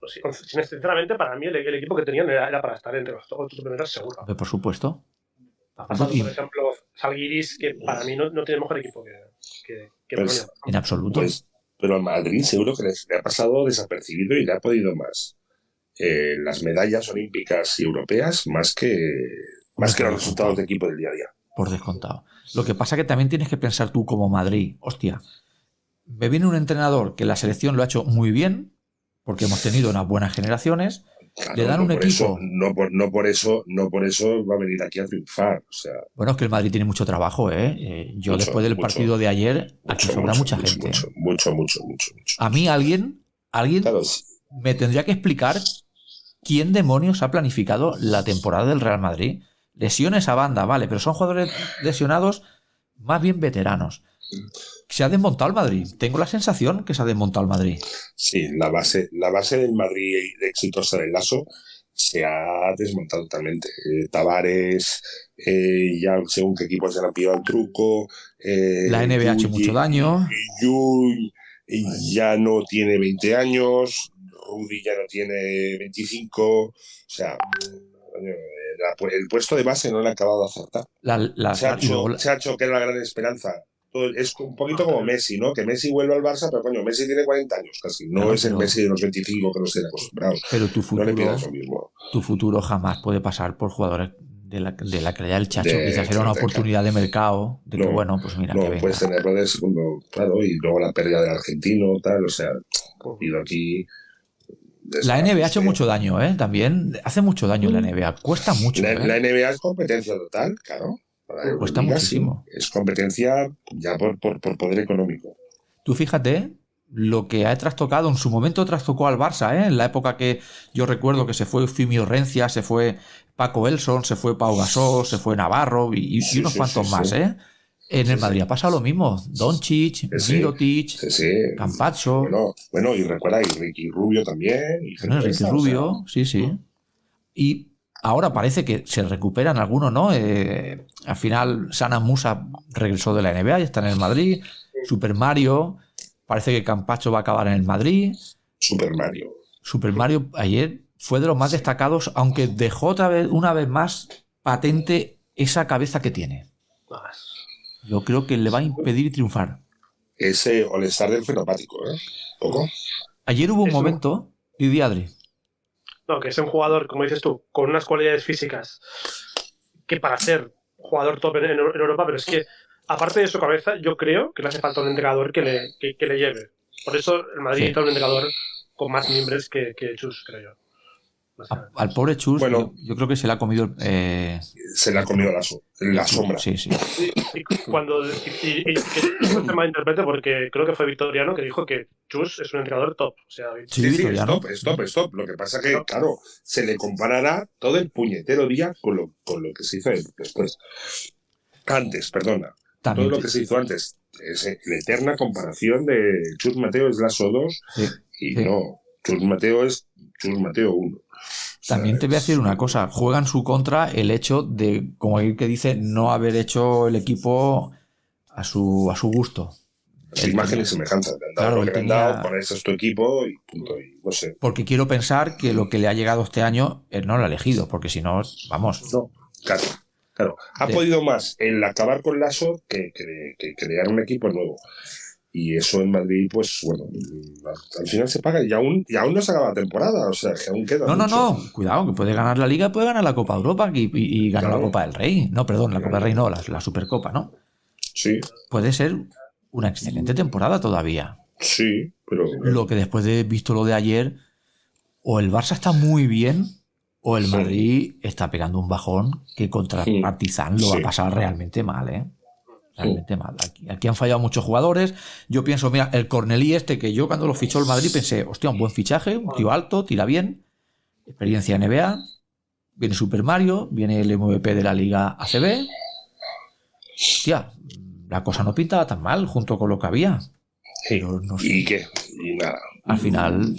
Speaker 5: Pues sinceramente, para mí el, equipo que tenían era, para estar entre los ocho primeros seguro.
Speaker 3: Por supuesto.
Speaker 5: por ejemplo, Salguiris, que para mí no, tiene mejor equipo que, que,
Speaker 3: pues, En absoluto. Pues,
Speaker 6: pero a Madrid seguro que le ha pasado desapercibido y le ha podido más eh, las medallas olímpicas y europeas más que, más que los resultados de equipo del día a día.
Speaker 3: Por descontado. Lo que pasa que también tienes que pensar tú como Madrid, hostia, me viene un entrenador que la selección lo ha hecho muy bien, porque hemos tenido unas buenas generaciones, le dan un equipo.
Speaker 6: no, por, no, por eso, no por eso va a venir aquí a triunfar. O sea,
Speaker 3: bueno, es que el Madrid tiene mucho trabajo, ¿eh? eh yo después del partido de ayer, aquí sobra mucha gente.
Speaker 6: Mucho, mucho, mucho,
Speaker 3: A mí alguien, alguien me tendría que explicar quién demonios ha planificado la temporada del Real Madrid. Lesiones a banda, vale, pero son jugadores lesionados más bien veteranos se ha desmontado el Madrid. Tengo la sensación que se ha desmontado el Madrid.
Speaker 6: Sí, la base, la base del Madrid de exitosa del Lazo se ha desmontado totalmente. Eh, Tavares, eh, ya según qué equipo se han pillado el truco.
Speaker 3: Eh, la NBA ha hecho mucho daño.
Speaker 6: Yuy, ya no tiene 20 años. Rudy ya no tiene 25. O sea, el puesto de base no le ha acabado de acertar. se, ha hecho, se ha hecho que era la gran esperanza es un poquito como Messi, ¿no? Que Messi vuelve al Barça, pero coño, Messi tiene 40 años casi. No, es el Messi de los 25 que nos tienen acostumbrados.
Speaker 3: Pero tu futuro, tu futuro jamás puede pasar por jugadores de la, de la calidad del Chacho. Quizás era una oportunidad de mercado. De que, bueno, pues mira.
Speaker 6: No, puedes tenerlo de segundo, claro, y luego la pérdida del argentino, tal. O sea, ido aquí.
Speaker 3: La NBA ha hecho mucho daño, ¿eh? También hace mucho daño la NBA. Cuesta mucho.
Speaker 6: La, ¿eh? la NBA es competencia total, claro.
Speaker 3: Cuesta muchísimo.
Speaker 6: Es competencia ya por, poder económico.
Speaker 3: Tú fíjate lo que ha trastocado, en su momento trastocó al Barça, ¿eh? en la época que yo recuerdo que se fue Fimio Rencia, se fue Paco Elson, se fue Pau Gasol, se fue Navarro y, unos cuantos más, ¿eh? En el Madrid ha pasado lo mismo. Doncic, Mirotic, Campazzo.
Speaker 6: Bueno, y recuerda, y Ricky Rubio también. Y
Speaker 3: Ricky Rubio, sí, sí. Y Ahora parece que se recuperan algunos, ¿no? Eh, al final, Sana Musa regresó de la NBA y está en el Madrid. Super Mario, parece que Campacho va a acabar en el Madrid.
Speaker 6: Super Mario.
Speaker 3: Super Mario ayer fue de los más destacados, aunque dejó otra vez, una vez más patente esa cabeza que tiene. Yo creo que le va a impedir triunfar.
Speaker 6: Ese All-Star del fenopático, ¿eh? ¿Poco?
Speaker 3: Ayer hubo un momento, Didi Adri,
Speaker 5: no, que es un jugador, como dices tú, con unas cualidades físicas que para ser jugador top en, Europa, pero es que aparte de su cabeza, yo creo que le hace falta un entrenador que le, que, le lleve. Por eso el Madrid necesita un entrenador con más miembros que, que Chus, creo yo
Speaker 3: al pobre Chus, bueno, yo, creo que se le ha comido. Eh...
Speaker 6: Se le ha comido la, la sombra.
Speaker 3: Sí, sí.
Speaker 5: Y, cuando. Y, y, que se malinterprete porque creo que fue Victoriano que dijo que Chus es un entrenador top. O sea,
Speaker 6: sí, sí, es top, es top, es top. Lo que pasa que, claro, se le comparará todo el puñetero día con lo, con lo que se hizo después. Antes, perdona. todo lo que se hizo antes. Es la eterna comparación de Chus Mateo es Lazo 2 y no. Chus Mateo es Chus Mateo 1.
Speaker 3: También te voy a decir una cosa, juega en su contra el hecho de, como el que dice, no haber hecho el equipo a su, a su gusto.
Speaker 6: imagen y semejanza. Claro, lo que tenía... dado, es tu equipo y punto. Y no sé.
Speaker 3: Porque quiero pensar que lo que le ha llegado este año, él no lo ha elegido, porque si no, vamos.
Speaker 6: No, claro. Claro, ha podido más el acabar con Lasso que, que crear un equipo nuevo. Y eso en Madrid, pues bueno, al final se paga y aún, y aún no se acaba la temporada, o sea, que aún queda.
Speaker 3: No, no, no, cuidado, que puede ganar la Liga, puede ganar la Copa Europa y, y, ganar la Copa del Rey. No, perdón, la Copa del Rey no, la, Supercopa, ¿no?
Speaker 6: Sí.
Speaker 3: Puede ser una excelente temporada todavía.
Speaker 6: Sí, pero.
Speaker 3: Lo que después de visto lo de ayer, o el Barça está muy bien, o el Madrid está pegando un bajón que contra el Partizan lo va a pasar realmente mal, ¿eh? Realmente mal. Aquí, han fallado muchos jugadores. Yo pienso, mira, el Cornelí este, que yo cuando lo fichó el Madrid pensé, hostia, un buen fichaje, un tío alto, tira bien, experiencia NBA, viene Super Mario, viene el MVP de la Liga ACB. Hostia, la cosa no pintaba tan mal junto con lo que había.
Speaker 6: ¿Y qué? Y nada.
Speaker 3: Al final,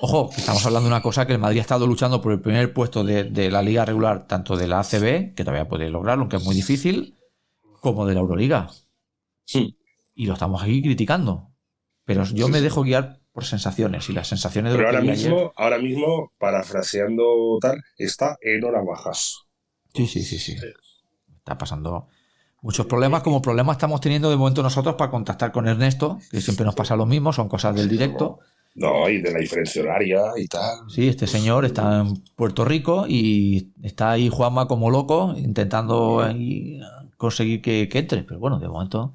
Speaker 3: ojo, estamos hablando de una cosa que el Madrid ha estado luchando por el primer puesto de, la liga regular, tanto de la ACB, que todavía puede lograrlo, aunque es muy difícil, como de la Euroliga. Sí. Y lo estamos aquí criticando. Pero yo me dejo guiar por sensaciones y las sensaciones de
Speaker 6: Pero ahora mismo, ahora mismo, parafraseando tal, está en horas bajas.
Speaker 3: Sí, sí, sí, sí. Está pasando muchos problemas, como problemas estamos teniendo de momento nosotros para contactar con Ernesto, que siempre nos pasa lo mismo, son cosas del directo.
Speaker 6: No, y de la diferencia horaria y tal.
Speaker 3: Sí, este señor está en Puerto Rico y está ahí Juanma como loco intentando conseguir que, entre, pero bueno, de momento...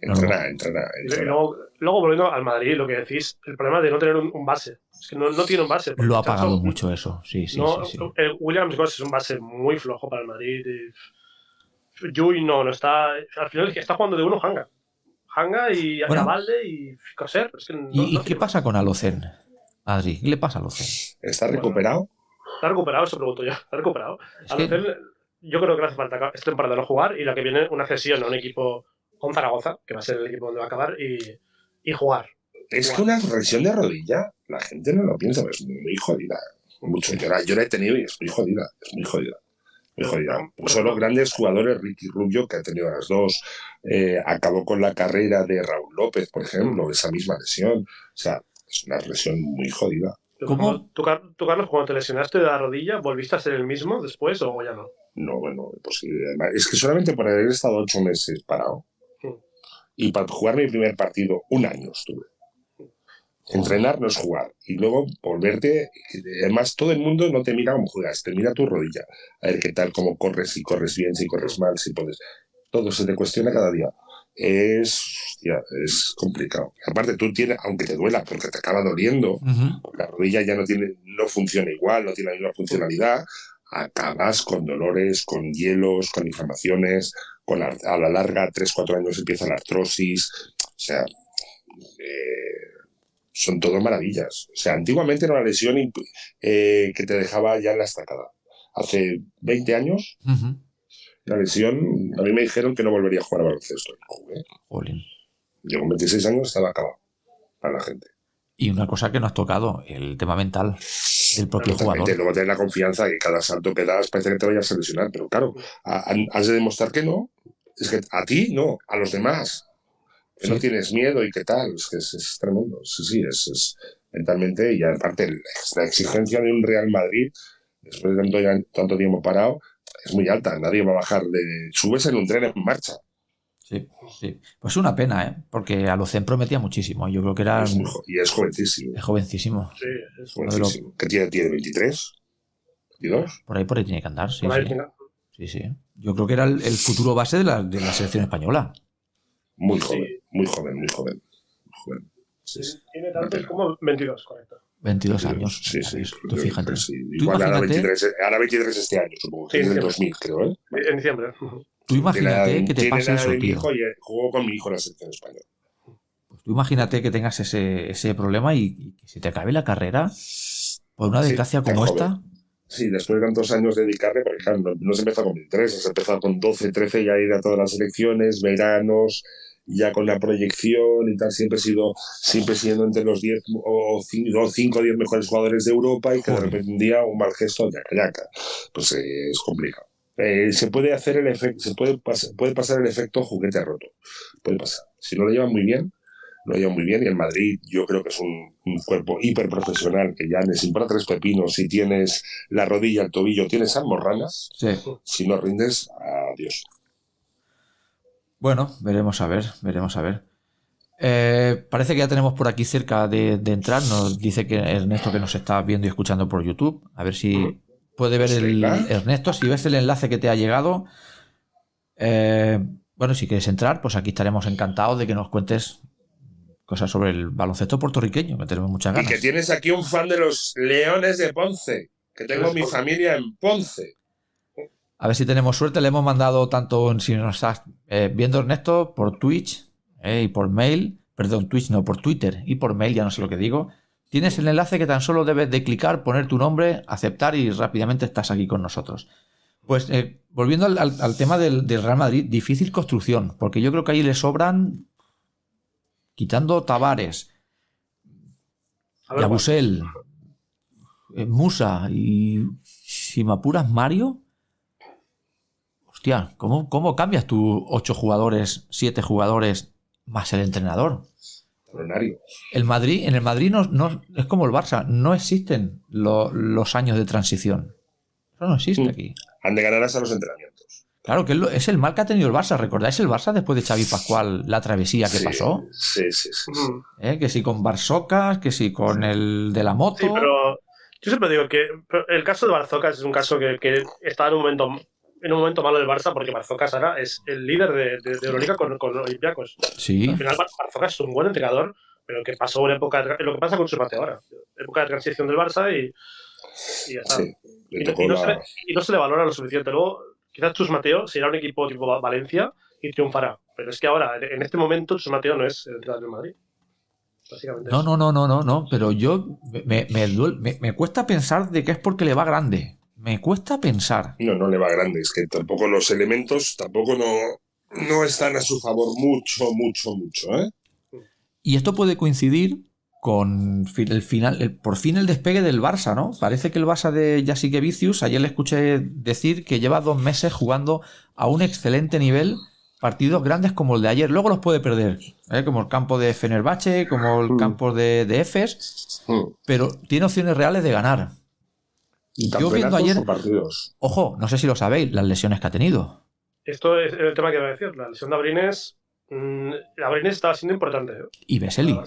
Speaker 6: Entrena, entrena,
Speaker 5: Luego, luego, volviendo al Madrid, lo que decís, el problema de no tener un, base. Es que no, tiene un base.
Speaker 3: Lo ha pagado mucho eso, sí, sí. sí,
Speaker 5: El Williams es un base muy flojo para el Madrid. Yui no, no está. Al final está jugando de uno Hanga. Hanga y bueno, y Coser.
Speaker 3: ¿Y, qué pasa con Alocen, Adri? ¿Qué le pasa a Alocen?
Speaker 6: ¿Está recuperado?
Speaker 5: está recuperado, eso pregunto yo. [LAUGHS] ¿Está recuperado? Alocen, yo creo que le hace falta esta temporada no jugar y la que viene una cesión a un equipo con Zaragoza, que va a ser el equipo donde va a acabar, y, y jugar.
Speaker 6: Es que una lesión de rodilla, la gente no lo piensa, pero es muy jodida. Mucho. Yo la, yo la he tenido y es muy jodida. Es muy jodida. Son los grandes jugadores, Ricky Rubio, que ha tenido las dos, eh, acabó con la carrera de Raúl López, por ejemplo, esa misma lesión. O sea, es una lesión muy jodida.
Speaker 5: ¿Cómo? ¿Tú, Carlos, cuando te lesionaste de la rodilla, volviste a ser el mismo después o ya no?
Speaker 6: No, bueno, imposible. Es que solamente por haber estado ocho meses parado y para jugar mi primer partido, un año estuve. Entrenar no es jugar. Y luego volverte. Además, todo el mundo no te mira cómo juegas, te mira tu rodilla. A ver qué tal, cómo corres, si corres bien, si corres mal, si puedes. Todo se te cuestiona cada día. Es, es complicado. Aparte, tú tienes, aunque te duela, porque te acaba doliendo, la rodilla ya no, tiene, no funciona igual, no tiene la misma funcionalidad, acabas con dolores, con hielos, con inflamaciones, con a la larga, 3-4 años empieza la artrosis. O sea, eh, son todo maravillas. O sea, antiguamente era una lesión eh, que te dejaba ya en la estacada. Hace 20 años, la lesión, a mí me dijeron que no volvería a jugar a baloncesto. Jugué. Yo con 26 años estaba acabado para la gente.
Speaker 3: Y una cosa que no has tocado, el tema mental del propio jugador.
Speaker 6: Luego tener la confianza que cada salto que das parece que te vayas a lesionar, pero claro, has de demostrar que no. Es que a ti no, a los demás que no tienes miedo y qué tal, es que es, tremendo, sí, sí, es, mentalmente y aparte la exigencia de un Real Madrid, después de tanto, tanto tiempo parado, es muy alta, nadie va a bajar de... subes en un tren en marcha.
Speaker 3: Sí, sí. Pues es una pena, ¿eh? Porque a Lucen prometía muchísimo. Yo creo que era.
Speaker 6: y es jovencísimo.
Speaker 3: Es jovencísimo.
Speaker 5: Sí,
Speaker 6: es jovencísimo. ¿Qué tiene? ¿Tiene 23? ¿22?
Speaker 3: Por ahí, por ahí tiene que andar, sí. Sí. sí, Yo creo que era el, futuro base de la, de la selección española.
Speaker 6: Muy joven, muy joven, muy joven.
Speaker 5: Tiene tantos como 22, correcto.
Speaker 3: 22 años.
Speaker 6: Sí, sí.
Speaker 3: Tú fíjate.
Speaker 6: Igual ahora 23, ahora 23 este año, supongo. Sí, en el 2000, creo, ¿eh?
Speaker 5: En diciembre.
Speaker 3: Tú imagínate que te pase eso,
Speaker 6: tío. Hijo y jugó con mi hijo en la selección española.
Speaker 3: Pues tú imagínate que tengas ese, ese problema y, que se te acabe la carrera por una desgracia como esta.
Speaker 6: Sí, después de tantos años dedicarle, por ejemplo, no se empezó con 23, se empezó con 12, 13, ya ir a todas las elecciones, veranos, ya con la proyección y tal, siempre he sido, siempre siendo entre los 10 o 5 o 10 mejores jugadores de Europa y que de repente un día un mal gesto, ya yaca. Pues eh, es complicado. Eh, se puede hacer el efecto, se puede, puede pasar el efecto juguete roto. Puede pasar. Si no lo llevan muy bien, lo llevan muy bien. Y el Madrid, yo creo que es un, cuerpo hiper profesional que ya importa tres pepinos. Si tienes la rodilla, el tobillo, tienes almorranas. Si no rindes, adiós.
Speaker 3: Bueno, veremos a ver, veremos a ver. Eh, parece que ya tenemos por aquí cerca de, entrar. Nos dice que Ernesto que nos está viendo y escuchando por YouTube. A ver si puede ver el Ernesto, si ves el enlace que te ha llegado. Eh, bueno, si quieres entrar, pues aquí estaremos encantados de que nos cuentes cosas sobre el baloncesto puertorriqueño, que tenemos muchas ganas.
Speaker 6: Y que tienes aquí un fan de los Leones de Ponce, que tengo mi familia en Ponce.
Speaker 3: A ver si tenemos suerte, le hemos mandado tanto, si nos estás eh, viendo Ernesto, por Twitch eh, y por mail, perdón, Twitch no, por Twitter y por mail, ya no sé lo que digo. Tienes el enlace que tan solo debes de clicar, poner tu nombre, aceptar y rápidamente estás aquí con nosotros. Pues eh, volviendo al, tema del, Real Madrid, difícil construcción, porque yo creo que ahí le sobran, quitando Tavares, Yabusel, eh, Musa y si me apuras Mario, hostia, ¿cómo, ¿cómo cambias tú ocho jugadores, siete jugadores más el entrenador? El Madrid, en el Madrid no, es como el Barça, no existen los años de transición. Eso no existe mm. aquí.
Speaker 6: Han de ganar hasta los entrenamientos.
Speaker 3: Claro, que es el mal que ha tenido el Barça. ¿Recordáis el Barça después de Xavi Pascual, la travesía que pasó?
Speaker 6: Sí, sí, sí.
Speaker 3: ¿Eh? Que si con Barsocas, que si con el de la moto. Sí,
Speaker 5: pero yo siempre digo que el caso de Barzocas es un caso que, está en un momento en un momento malo del Barça porque Barzocas ahora es el líder de, de, Euroliga con, con Olympiacos.
Speaker 3: Sí.
Speaker 5: Al final Barzocas es un buen entrenador, pero que pasó una época lo que pasa con su mate ahora, época de transición del Barça y, y ya está. y, no, se le, y, no, se le, valora lo suficiente. Luego, quizás Chus Mateo será un equipo tipo Valencia y triunfará. Pero es que ahora, en este momento, Chus Mateo no es el entrenador del Madrid.
Speaker 3: No, no, no, no, no, no, pero yo me, me, me, cuesta pensar de que es porque le va grande. Me cuesta pensar.
Speaker 6: No, no le va grande, es que tampoco los elementos tampoco no, no están a su favor mucho, mucho, mucho, ¿eh?
Speaker 3: Y esto puede coincidir con el final, por fin el despegue del Barça, ¿no? Parece que el Barça de Jasique Vicius, ayer le escuché decir que lleva dos meses jugando a un excelente nivel partidos grandes como el de ayer. Luego los puede perder, ¿eh? como el campo de Fenerbahce, como el mm. campo de, de Efes, mm. pero tiene opciones reales de ganar.
Speaker 6: Yo viendo ayer,
Speaker 3: ojo, no sé si lo sabéis, las lesiones que ha tenido.
Speaker 5: Esto es el tema que iba a decir. La lesión de Abrines, mmm, Abrines estaba siendo importante. ¿eh?
Speaker 3: Y Vesely.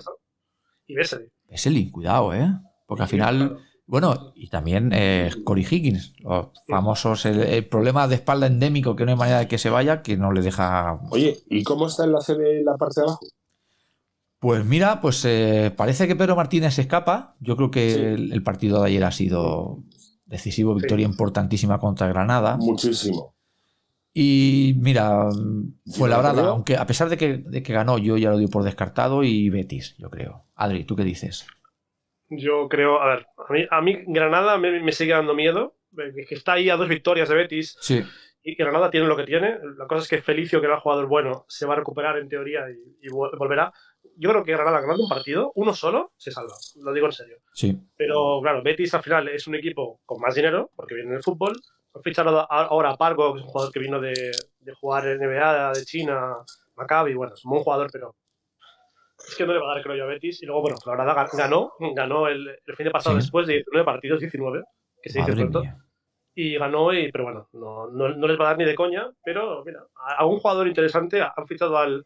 Speaker 5: Y Vesely.
Speaker 3: Vesely, cuidado, ¿eh? Porque al final bueno, y también eh, Corey Higgins, los famosos, el, problema de espalda endémico que no hay manera de que se vaya, que no le deja.
Speaker 6: Oye, ¿y cómo está el enlace en la parte de abajo?
Speaker 3: Pues mira, pues eh, parece que Pedro Martínez se escapa. Yo creo que el, partido de ayer ha sido decisivo, victoria importantísima contra Granada.
Speaker 6: Muchísimo.
Speaker 3: Y mira, fue la verdad, aunque a pesar de que, de que ganó, yo ya lo dio por descartado y Betis, yo creo. Adri, ¿tú qué dices?
Speaker 5: Yo creo, a ver, a mí, a mí Granada me, sigue dando miedo, que está ahí a dos victorias de Betis.
Speaker 3: Sí.
Speaker 5: Y Granada tiene lo que tiene. La cosa es que Felicio, que era el jugador bueno, se va a recuperar en teoría y, volverá. Yo creo que Granada ganando un partido, uno solo, se salva. Lo digo en serio.
Speaker 3: Sí.
Speaker 5: Pero claro, Betis al final es un equipo con más dinero, porque viene del fútbol. Han fichado ahora a Pargo, que es un jugador que vino de, de jugar en NBA, de China, Maccabi. Bueno, es un buen jugador, pero es que no le va a dar creo yo a Betis. Y luego, bueno, la verdad ganó, ganó el, el fin de pasado después de 19 partidos, 19, que se dice pronto. Y ganó, y, pero bueno, no, no, les va a dar ni de coña. Pero mira, a, un jugador interesante han fichado al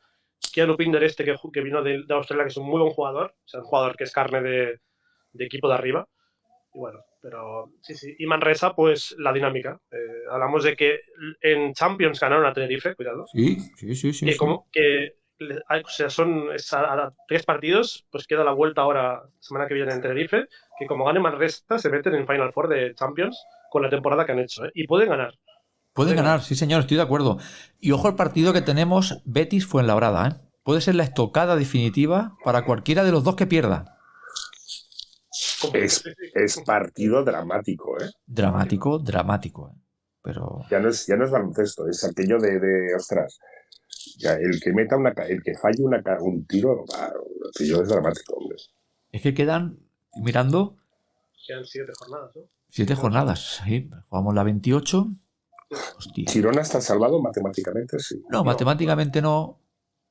Speaker 5: Keanu Pinder este que, que vino de, Australia, que es un muy buen jugador. O sea, un jugador que es carne de, de equipo de arriba. Y bueno, pero sí, sí. Y Manresa, pues la dinámica. Eh, hablamos de que en Champions ganaron a Tenerife, cuidado.
Speaker 3: Sí, sí, sí. sí
Speaker 5: que, Como, que o sea, son tres partidos, pues queda la vuelta ahora, semana que viene en Tenerife, que como gane Manresa se meten en Final Four de Champions con la temporada que han hecho, ¿eh? y pueden ganar.
Speaker 3: Pueden ganar, sí señor, estoy de acuerdo. Y ojo al partido que tenemos, Betis fue en la ¿eh? Puede ser la estocada definitiva para cualquiera de los dos que pierda.
Speaker 6: Es, es partido dramático, ¿eh?
Speaker 3: Dramático, dramático, ¿eh? Pero...
Speaker 6: Ya no es, ya no es baloncesto, es aquello de, de ostras, el que meta una el que falle una, un tiro, yo es dramático, hombre.
Speaker 3: Es que quedan, mirando.
Speaker 5: Quedan siete jornadas, ¿no?
Speaker 3: Siete jornadas, sí. Jugamos la 28.
Speaker 6: Hostia. Girona está salvado matemáticamente, sí.
Speaker 3: No, matemáticamente no.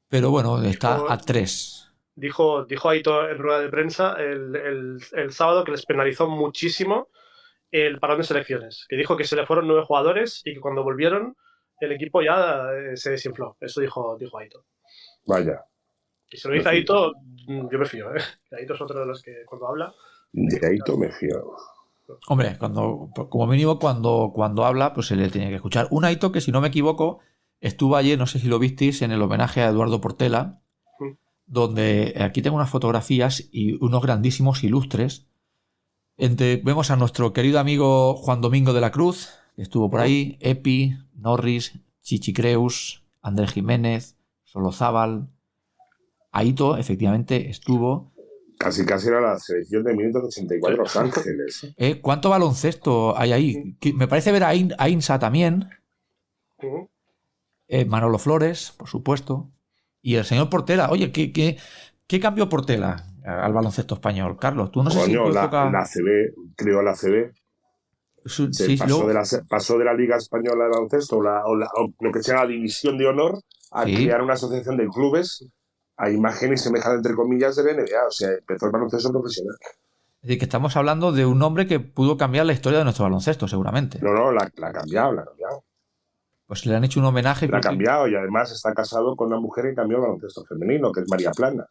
Speaker 3: Pero bueno, está a tres.
Speaker 5: Dijo, dijo Aito en rueda de prensa el, el, el sábado que les penalizó muchísimo el parón de selecciones. Que dijo que se le fueron nueve jugadores y que cuando volvieron el equipo ya eh, se desinfló. Eso dijo, dijo Aito.
Speaker 6: Vaya.
Speaker 5: Y si lo dice Aito, mm, yo me fío. ¿eh? Aito es otro de los que cuando habla.
Speaker 6: De Aito me fío.
Speaker 3: Hombre, cuando, como mínimo cuando, cuando habla, pues se le tiene que escuchar. Un Aito que, si no me equivoco, estuvo ayer, no sé si lo visteis, en el homenaje a Eduardo Portela. Donde aquí tengo unas fotografías y unos grandísimos ilustres. Entre, vemos a nuestro querido amigo Juan Domingo de la Cruz, que estuvo por ahí, Epi, Norris, Chichi Creus, Andrés Jiménez, Solozábal. Aito, efectivamente, estuvo.
Speaker 6: Casi casi era la selección de 1984 Los Ángeles. [LAUGHS]
Speaker 3: ¿Eh? ¿Cuánto baloncesto hay ahí? Me parece ver a, Insa también. Eh, Manolo Flores, por supuesto. Y el señor Portela. Oye, ¿qué, qué, qué cambió Portela al baloncesto español? Carlos, tú no sé si
Speaker 6: la, la CB, creo la CB. Sí, pasó, de la, pasó, de la, Liga Española de Baloncesto o, lo que sea la División de Honor a crear una asociación de clubes a imagen y semejanza, entre comillas, de la NBA. O sea, empezó el baloncesto profesional.
Speaker 3: Es decir, que estamos hablando de un hombre que pudo cambiar la historia de nuestro baloncesto, seguramente.
Speaker 6: No, no, la, ha cambiado, la ha cambiado.
Speaker 3: Pues le han hecho un homenaje.
Speaker 6: La ha cambiado y además está casado con una mujer que cambió el baloncesto femenino, que es María Plana.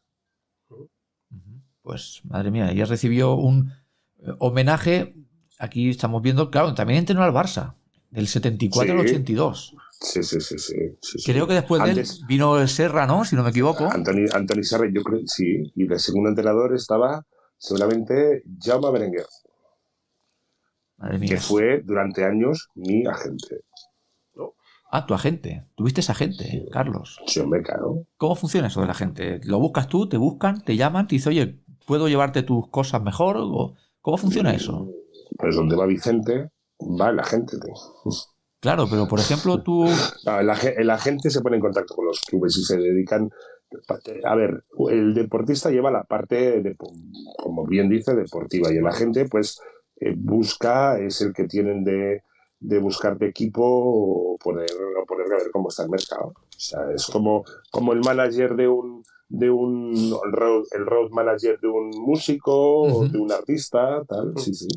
Speaker 3: Pues, madre mía, ella recibió un eh, homenaje. Aquí estamos viendo, claro, también entrenó al Barça, del 74 al 82.
Speaker 6: Sí, sí, sí, sí,
Speaker 3: Creo que después de él vino el Serra, ¿no? Si no me equivoco.
Speaker 6: Anthony, Anthony Serra, yo creo, sí. Y de segundo entrenador estaba seguramente Jaume Berenguer. Madre mía. Que fue durante años mi agente.
Speaker 3: Ah, tu agente. ¿Tuviste esa agente, Carlos?
Speaker 6: Sí, hombre, claro.
Speaker 3: ¿Cómo funciona eso de la gente? ¿Lo buscas tú? ¿Te buscan? ¿Te llaman? ¿Te dicen, oye, ¿puedo llevarte tus cosas mejor? ¿Cómo funciona eso?
Speaker 6: Pues donde va Vicente, va la gente.
Speaker 3: Claro, pero por ejemplo tú... [LAUGHS]
Speaker 6: el, agente se pone en contacto con los clubes y se dedican... A ver, el deportista lleva la parte, de, como bien dice, deportiva y el agente pues eh, busca, es el que tienen de, de buscar de equipo o poner, o poner a ver cómo está el mercado. O sea, es como, como el manager de un de un el road, manager de un músico o de un artista, tal, sí, sí.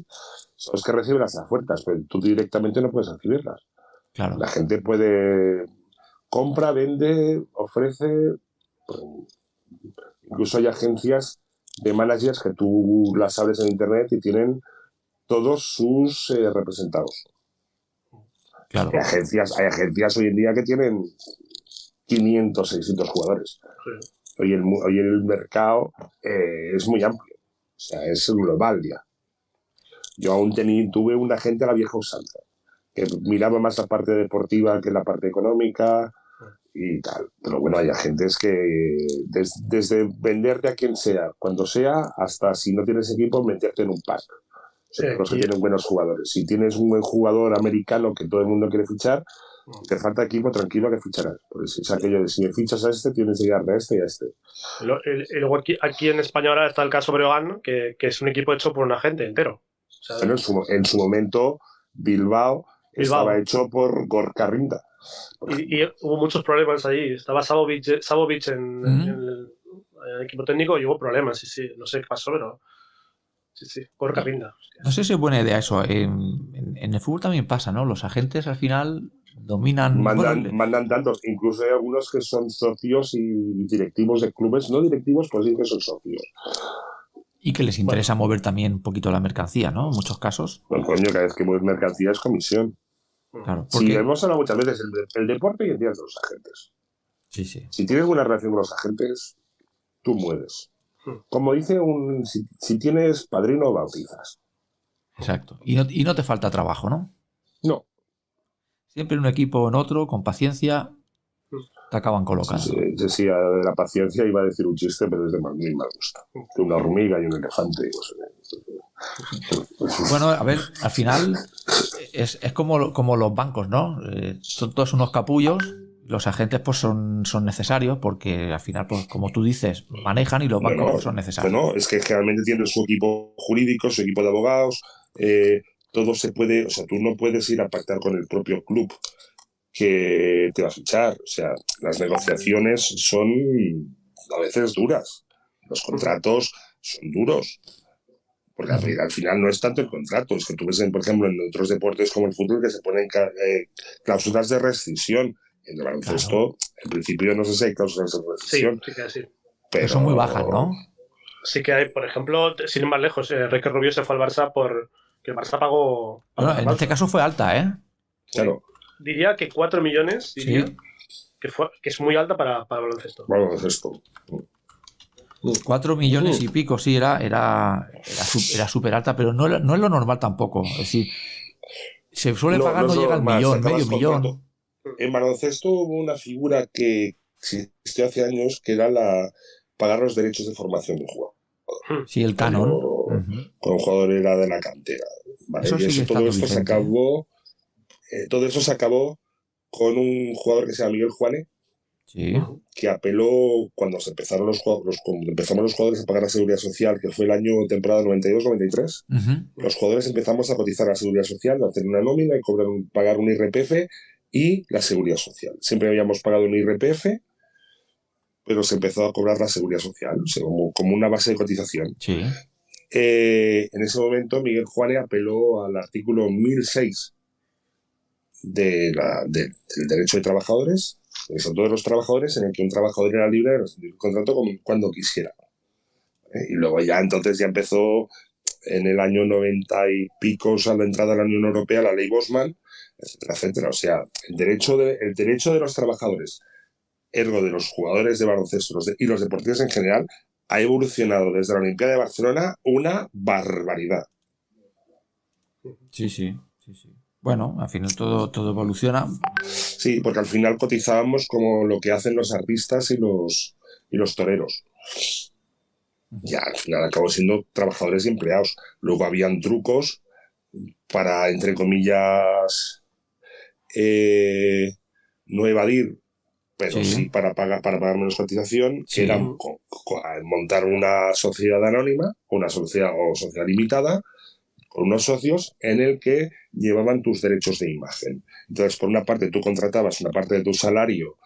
Speaker 6: Son los que reciben las ofertas, pero tú directamente no puedes recibirlas. Claro. La gente puede compra, vende, ofrece. Pues, incluso hay agencias de managers que tú las abres en internet y tienen todos sus eh, representados. Claro. Hay agencias, hay agencias hoy en día que tienen 500, 600 jugadores. Hoy, el, hoy el mercado eh, es muy amplio. O sea, es global ya. Yo aún tuve un agente a la vieja usanza, que miraba más la parte deportiva que la parte económica y tal. Pero bueno, hay agentes que desde venderte a quien sea, cuando sea, hasta si no tienes equipo, meterte en un pack los que tienen buenos jugadores. Si tienes un buen jugador americano que todo el mundo quiere fichar, mm. te falta equipo tranquilo que ficharás. Porque es aquello de si fichas a este, tienes que llegar a este y a este.
Speaker 5: Luego aquí, en España ahora está el caso Breogán, que, que, es un equipo hecho por un agente entero.
Speaker 6: en su, momento, Bilbao, estaba hecho por Gorka Rinda.
Speaker 5: Y, hubo muchos problemas ahí. Estaba Sabovic, en, en, el, equipo técnico y hubo problemas. Sí, sí, no sé qué pasó, pero Sí, sí, por
Speaker 3: No sé si es buena idea eso. En, el fútbol también pasa, ¿no? Los agentes al final dominan.
Speaker 6: Mandan, mandan tantos. Incluso hay algunos que son socios y directivos de clubes, no directivos, pues sí que son socios.
Speaker 3: Y que les interesa mover también un poquito la mercancía, ¿no? En muchos casos.
Speaker 6: Bueno, coño, cada vez que mueves mercancía es comisión. Claro. Porque... Sí, hemos hablado muchas veces, el, deporte y el día de los agentes.
Speaker 3: Sí, sí.
Speaker 6: Si tienes buena relación con los agentes, tú mueves. Como dice un, si, tienes padrino, bautizas.
Speaker 3: Exacto. Y no, y no te falta trabajo, ¿no?
Speaker 6: No.
Speaker 3: Siempre en un equipo o en otro, con paciencia, te acaban colocando.
Speaker 6: Sí, decía de la paciencia iba a decir un chiste, pero es de mal, mal gusto. Que una hormiga y un elefante.
Speaker 3: Bueno, a ver, al final es, es como, como los bancos, ¿no? Eh, son todos unos capullos los agentes pues son, son necesarios porque al final, pues como tú dices, manejan y los bancos son necesarios.
Speaker 6: No, es que generalmente tienen su equipo jurídico, su equipo de abogados, eh, todo se puede, o sea, tú no puedes ir a pactar con el propio club que te va a fichar. O sea, las negociaciones son a veces duras. Los contratos son duros. Porque al, final no es tanto el contrato, es que tú ves, por ejemplo, en otros deportes como el fútbol que se ponen eh, cláusulas de rescisión en el baloncesto, en principio no sé si hay causas de recesión.
Speaker 5: Sí, sí que sí.
Speaker 3: Pero son muy bajas, ¿no?
Speaker 5: Sí que hay, por ejemplo, sin ir más lejos, eh, Rubio se fue al Barça por que el Barça pagó.
Speaker 3: en este caso fue alta, ¿eh?
Speaker 6: Claro.
Speaker 5: Diría que 4 millones, diría, que, fue, que es muy alta para, para baloncesto.
Speaker 6: Baloncesto.
Speaker 3: 4 millones y pico, sí, era, era, era súper alta, pero no, no es lo normal tampoco. Es decir, se suele pagar, no, llega al millón, medio millón.
Speaker 6: En baloncesto hubo una figura que existió hace años que era la pagar los derechos de formación de un jugador.
Speaker 3: Hmm. Sí, el canon.
Speaker 6: Cuando, un jugador era de la cantera. y todo esto se acabó. Eh, todo eso se acabó con un jugador que se llama Miguel Juane, que apeló cuando se empezaron los jugadores, cuando empezamos los jugadores a pagar la seguridad social, que fue el año temporada 92-93, los jugadores empezamos a cotizar la seguridad social, a tener una nómina y cobrar pagar un IRPF y la seguridad social. Siempre habíamos pagado un IRPF, pero se empezó a cobrar la seguridad social, como, una base de cotización. Eh, en ese momento Miguel Juane apeló al artículo 1006 de del derecho de trabajadores son todos los trabajadores en el que un trabajador era libre de recibir contrato cuando quisiera. ¿eh? Y luego ya entonces ya empezó en el año 90 y pico, a la entrada a la Unión Europea, la ley Bosman, etcétera, etcétera. O sea, el derecho de, el derecho de los trabajadores, ergo de los jugadores de baloncesto y los deportistas en general, ha evolucionado desde la Olimpiada de Barcelona una barbaridad.
Speaker 3: Sí, sí, sí, sí. Bueno, al final todo, todo evoluciona.
Speaker 6: Sí, porque al final cotizábamos como lo que hacen los artistas y los, y los toreros. Ya al final acabó siendo trabajadores y empleados. Luego habían trucos para, entre comillas, eh, no evadir, pero sí, para, pagar, para pagar menos cotización, que era montar una sociedad anónima, una sociedad o sociedad limitada, con unos socios en el que llevaban tus derechos de imagen. Entonces, por una parte, tú contratabas una parte de tu salario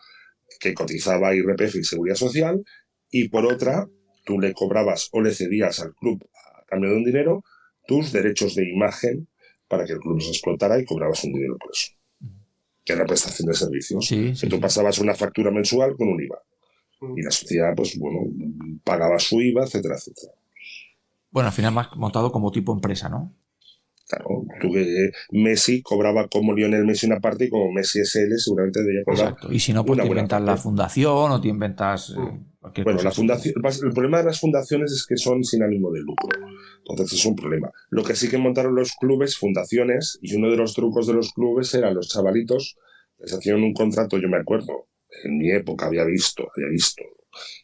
Speaker 6: que cotizaba IRPF y Seguridad Social, y por otra, tú le cobrabas o le cedías al club a cambio de un dinero tus derechos de imagen para que el club los explotara y cobrabas un dinero por eso. Que era prestación de servicios. que tú pasabas una factura mensual con un IVA. Y la sociedad, pues bueno, pagaba su IVA, etcétera, etcétera.
Speaker 3: Bueno, al final más montado como tipo empresa, ¿no?
Speaker 6: Claro, tú que Messi cobraba como Lionel Messi una parte y como Messi SL seguramente debía cobrar. Exacto.
Speaker 3: Y si no, pues te inventas la fundación o te inventas eh,
Speaker 6: mm. Bueno, la fundación, el problema de las fundaciones es que son sin ánimo de lucro. Entonces es un problema. Lo que sí que montaron los clubes, fundaciones, y uno de los trucos de los clubes era los chavalitos, les hacían un contrato, yo me acuerdo, en mi época había visto, había visto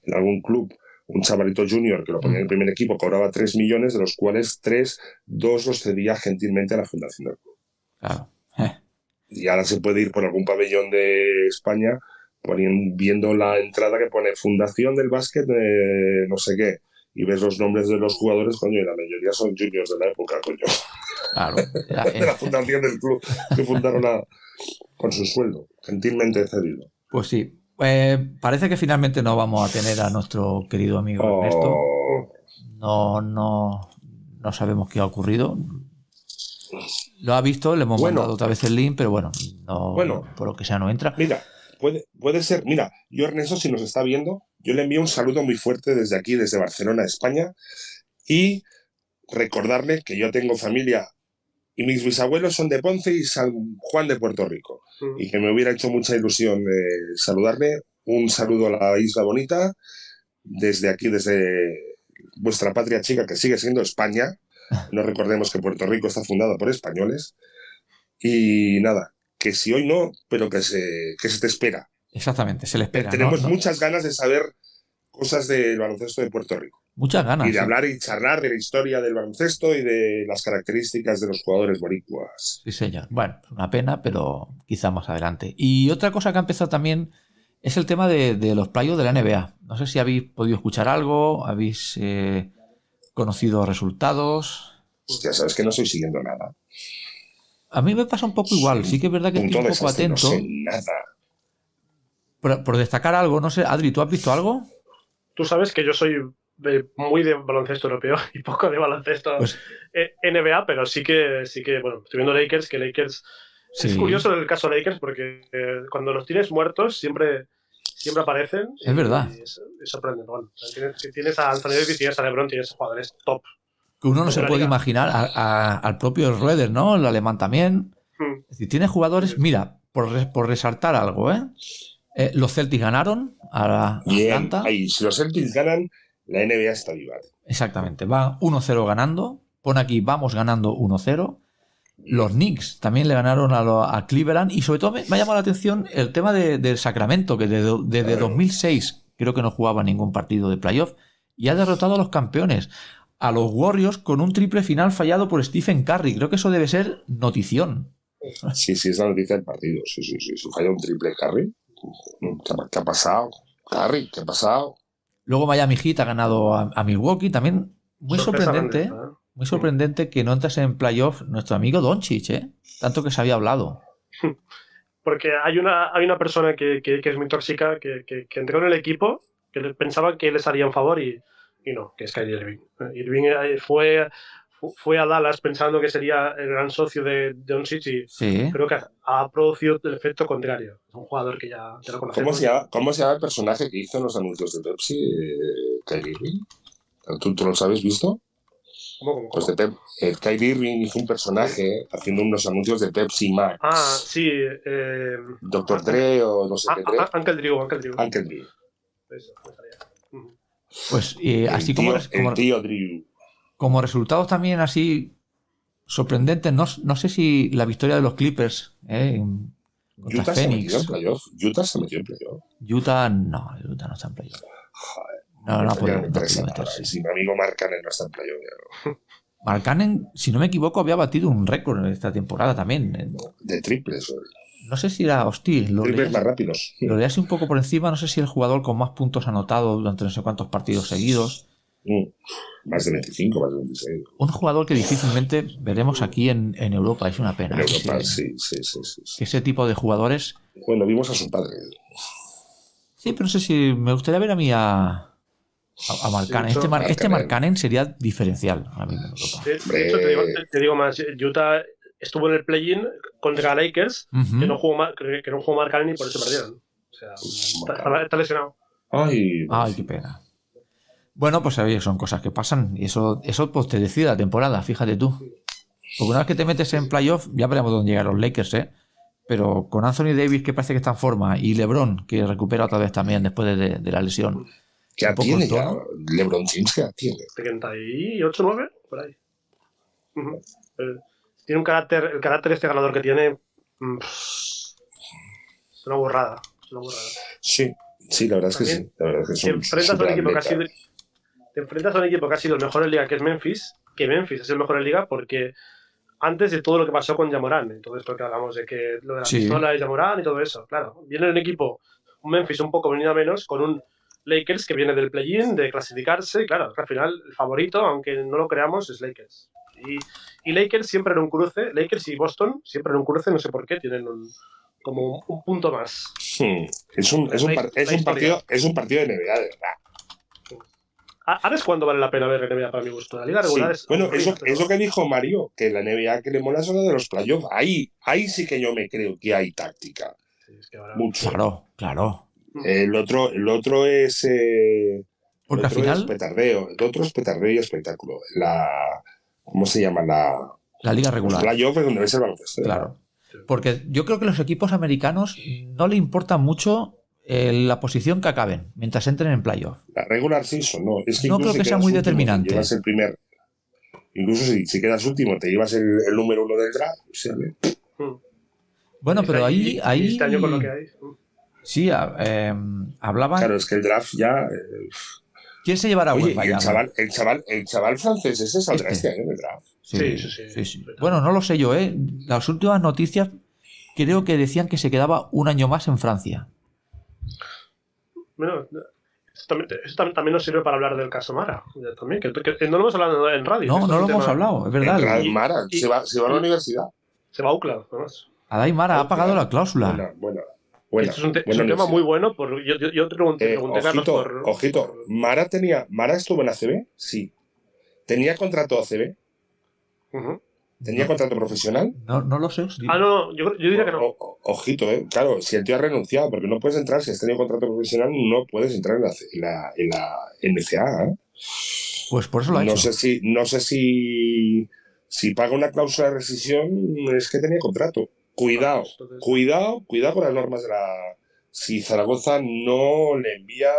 Speaker 6: en algún club un chavalito junior que lo ponía en el primer equipo cobraba 3 millones, de los cuales 3, 2 los cedía gentilmente a la fundación del club. Eh. Y ahora se puede ir por algún pabellón de España viendo la entrada que pone Fundación del Básquet de no sé qué. Y ves los nombres de los jugadores, coño, y la mayoría son juniors de la época, coño. Claro. [LAUGHS] de la fundación del club que fundaron con su sueldo, gentilmente cedido.
Speaker 3: Pues sí, pues parece que finalmente no vamos a tener a nuestro querido amigo Ernesto. Oh. No, no, no sabemos qué ha ocurrido. Lo ha visto, le hemos mandado otra vez el link, pero bueno, no, bueno, por lo que sea no entra.
Speaker 6: Mira, puede, puede ser, mira, yo Ernesto, si nos está viendo, yo le envío un saludo muy fuerte desde aquí, desde Barcelona, España, y recordarle que yo tengo familia y mis bisabuelos son de Ponce y San Juan de Puerto Rico. Y que me hubiera hecho mucha ilusión eh, saludarle. Un saludo a la isla bonita, desde aquí, desde vuestra patria chica, que sigue siendo España. No recordemos que Puerto Rico está fundada por españoles. Y nada, que si hoy no, pero que se, que se te espera.
Speaker 3: Exactamente, se le espera.
Speaker 6: Tenemos muchas ganas de saber cosas del baloncesto de Puerto Rico.
Speaker 3: Muchas ganas.
Speaker 6: Y de hablar y charlar de la historia del baloncesto y de las características de los jugadores boricuas.
Speaker 3: Sí, señor. Bueno, una pena, pero quizá más adelante. Y otra cosa que ha empezado también es el tema de, los playos de la NBA. No sé si habéis podido escuchar algo, habéis eh, conocido resultados.
Speaker 6: Ya sabes que no estoy siguiendo nada.
Speaker 3: A mí me pasa un poco igual. Sí que es verdad que estoy un poco atento. No sé nada. Por, por, destacar algo, no sé, Adri, ¿tú has visto algo?
Speaker 5: Tú sabes que yo soy muy de baloncesto europeo [LAUGHS] y poco de baloncesto pues eh, NBA, pero sí que, sí que, bueno, estoy viendo Lakers, que Lakers... Es curioso el caso de Lakers porque eh, cuando los tienes muertos siempre, siempre aparecen.
Speaker 3: Es verdad.
Speaker 5: es, sorprendente. Bueno, tienes, a Anthony Davis, tienes a LeBron, tienes jugadores top.
Speaker 3: Que uno no se puede imaginar al propio Rueder, ¿no? El alemán también. Hmm. Es decir, tiene jugadores, mira, por, por resaltar algo, ¿eh? ¿eh? los Celtics ganaron a la
Speaker 6: Bien, ahí, si los Celtics ganan, La NBA está viva.
Speaker 3: Exactamente. Va 1-0 ganando. Pone aquí, vamos ganando 1-0. Los Knicks también le ganaron a, Cleveland. Y sobre todo me, ha llamado la atención el tema del Sacramento, que desde, desde 2006 creo que no jugaba ningún partido de playoff. Y ha derrotado a los campeones. A los Warriors con un triple final fallado por Stephen Curry. Creo que eso debe ser notición.
Speaker 6: Sí, sí, es la noticia del partido. Sí, sí, sí. Falla un triple Curry. ¿Qué, ha pasado? Curry, ¿qué ha pasado?
Speaker 3: Luego Miami Heat ha ganado a, Milwaukee. También muy sorprendente, ¿eh? muy sorprendente que no entrase en playoff nuestro amigo Doncic, ¿eh? Tanto que se había hablado. [LAUGHS]
Speaker 5: Porque hay una, hay una persona que, es muy tóxica, que, entró en el equipo, que pensaba que les haría un favor y, y no, que es Kyrie Irving. Irving eh, fue fue a Dallas pensando que sería el gran socio de Don y creo que ha producido el efecto contrario. Es un jugador que ya, lo conocemos.
Speaker 6: ¿Cómo se, llama, ¿Cómo se llama el personaje que hizo en los anuncios de Pepsi, eh, Kyrie Irving? ¿Tú, ¿Tú los habéis visto?
Speaker 5: ¿Cómo, cómo,
Speaker 6: Pues de eh, Kyrie Irving hizo un personaje haciendo unos anuncios de Pepsi Max.
Speaker 5: Ah, sí. Eh,
Speaker 6: Doctor Dre o no sé qué Dre.
Speaker 5: Uncle Drew, Uncle Drew.
Speaker 6: Uncle Drew.
Speaker 5: Eso,
Speaker 3: pues eh, así como, como,
Speaker 6: tío Drew.
Speaker 3: Como resultados también así sorprendentes, no, no sé si la victoria de los Clippers
Speaker 6: eh, Utah Phoenix. Se metió en playoff. Utah se metió en playoff.
Speaker 3: Utah no, Utah no está en playoff. no, no ha podido,
Speaker 6: meterse. Si mi amigo Mark Cannon no está en playoff. Ya
Speaker 3: Cannon, si no me equivoco, había batido un récord en esta temporada también.
Speaker 6: De triples.
Speaker 3: No sé si era hostil.
Speaker 6: Lo triples más rápidos.
Speaker 3: Lo leí así un poco por encima. No sé si el jugador con más puntos anotado durante no sé cuántos partidos seguidos.
Speaker 6: Mm. Más de 25, más de 26.
Speaker 3: Un jugador que difícilmente veremos aquí en, Europa, es una pena.
Speaker 6: En Europa, sí, sí, sí, sí,
Speaker 3: Que ese tipo de jugadores.
Speaker 6: Bueno, vimos a su padre.
Speaker 3: Sí, pero no sé si me gustaría ver a mí a, a, Marcanen. este, este Marcanen sería diferencial ahora mismo en Europa.
Speaker 5: De, hecho, te digo, te digo, más, Utah estuvo en el play-in contra Lakers, que no jugó, que no jugó Marcanen y por eso perdieron. O sea, está, está lesionado.
Speaker 6: Ay,
Speaker 3: Ay, qué pena. Bueno, pues son cosas que pasan y eso, eso pues, te decide la temporada, fíjate tú. Porque una vez que te metes en playoff, ya veremos dónde llegan los Lakers, ¿eh? Pero con Anthony Davis, que parece que está en forma, y LeBron, que recupera otra vez también después de, la lesión.
Speaker 6: ¿Qué tiene ya? LeBron James, ¿qué tiene?
Speaker 5: 38, 9, por ahí. Tiene un carácter, el carácter este ganador que tiene. Mm, es una borrada. Es una borrada.
Speaker 6: Sí, sí, la verdad es que sí. La verdad es que
Speaker 5: si enfrentas un equipo que ha sido te enfrentas a un equipo que ha sido el mejor en liga, que es Memphis, que Memphis es el mejor en liga porque antes de todo lo que pasó con Yamorán, todo esto que hablamos de que lo de la pistola de Yamorán y todo eso, claro, viene un equipo, un Memphis un poco venido a menos, con un Lakers que viene del play-in, de clasificarse, claro, al final el favorito, aunque no lo creamos, es Lakers. Y, y, Lakers siempre en un cruce, Lakers y Boston siempre en un cruce, no sé por qué, tienen un, como un, punto más.
Speaker 6: Es, un, es, un, es, un partido, es un partido de NBA, de verdad.
Speaker 5: Ahora es cuando vale la pena ver NBA para mi gusto. La liga regular es.
Speaker 6: Bueno, eso, lo que dijo Mario, que la NBA que le mola son de los playoffs. Ahí, ahí sí que yo me creo que hay táctica. Mucho.
Speaker 3: Claro, claro.
Speaker 6: El otro, el otro es. Eh,
Speaker 3: Porque al final.
Speaker 6: petardeo. El otro es petardeo y espectáculo. La. ¿Cómo se llama? La.
Speaker 3: La liga regular.
Speaker 6: La es donde ves el baloncesto.
Speaker 3: Claro. Porque yo creo que los equipos americanos no le importa mucho la posición que acaben mientras entren en playoff.
Speaker 6: La regular season, no. Es que
Speaker 3: no creo que sea muy determinante.
Speaker 6: Llevas el primer. Incluso si, si quedas último, te llevas el, número uno del draft.
Speaker 3: Hmm. Bueno, pero ahí. ahí...
Speaker 5: Este año con lo que hay. Hmm.
Speaker 3: Sí, eh, hablaban.
Speaker 6: Claro, es que el draft ya.
Speaker 3: ¿Quién se llevará
Speaker 6: Oye, el chaval, el, chaval, el chaval francés ese saldrá este, este año en el draft.
Speaker 5: Sí sí, sí sí,
Speaker 3: Bueno, no lo sé yo, ¿eh? Las últimas noticias creo que decían que se quedaba un año más en Francia.
Speaker 5: Bueno, eso también, nos sirve para hablar del caso Mara. También, que, no lo hemos hablado en radio.
Speaker 3: No, no lo hemos hablado, es verdad.
Speaker 6: Mara, se, va, se va a la universidad.
Speaker 5: Se va a UCLA, además.
Speaker 3: Adai Mara ha pagado la cláusula.
Speaker 6: Bueno, bueno.
Speaker 5: Es un, tema muy bueno. Por, yo, yo, te pregunté,
Speaker 6: eh, ojito,
Speaker 5: por,
Speaker 6: ojito, Mara tenía. ¿Mara estuvo en ACB? Sí. ¿Tenía contrato ACB? Uh ¿Tenía contrato profesional?
Speaker 3: No, no lo sé.
Speaker 5: Ah, no, yo, yo diría que no.
Speaker 6: ojito, eh. Claro, si el tío ha renunciado, porque no puedes entrar, si has tenido contrato profesional, no puedes entrar en la, en la, en ¿eh?
Speaker 3: Pues por eso lo ha
Speaker 6: no
Speaker 3: hecho.
Speaker 6: Sé si, no sé si, si paga una cláusula de rescisión, es que tenía contrato. Cuidado, cuidado, cuidado con las normas de la. Si Zaragoza no le envía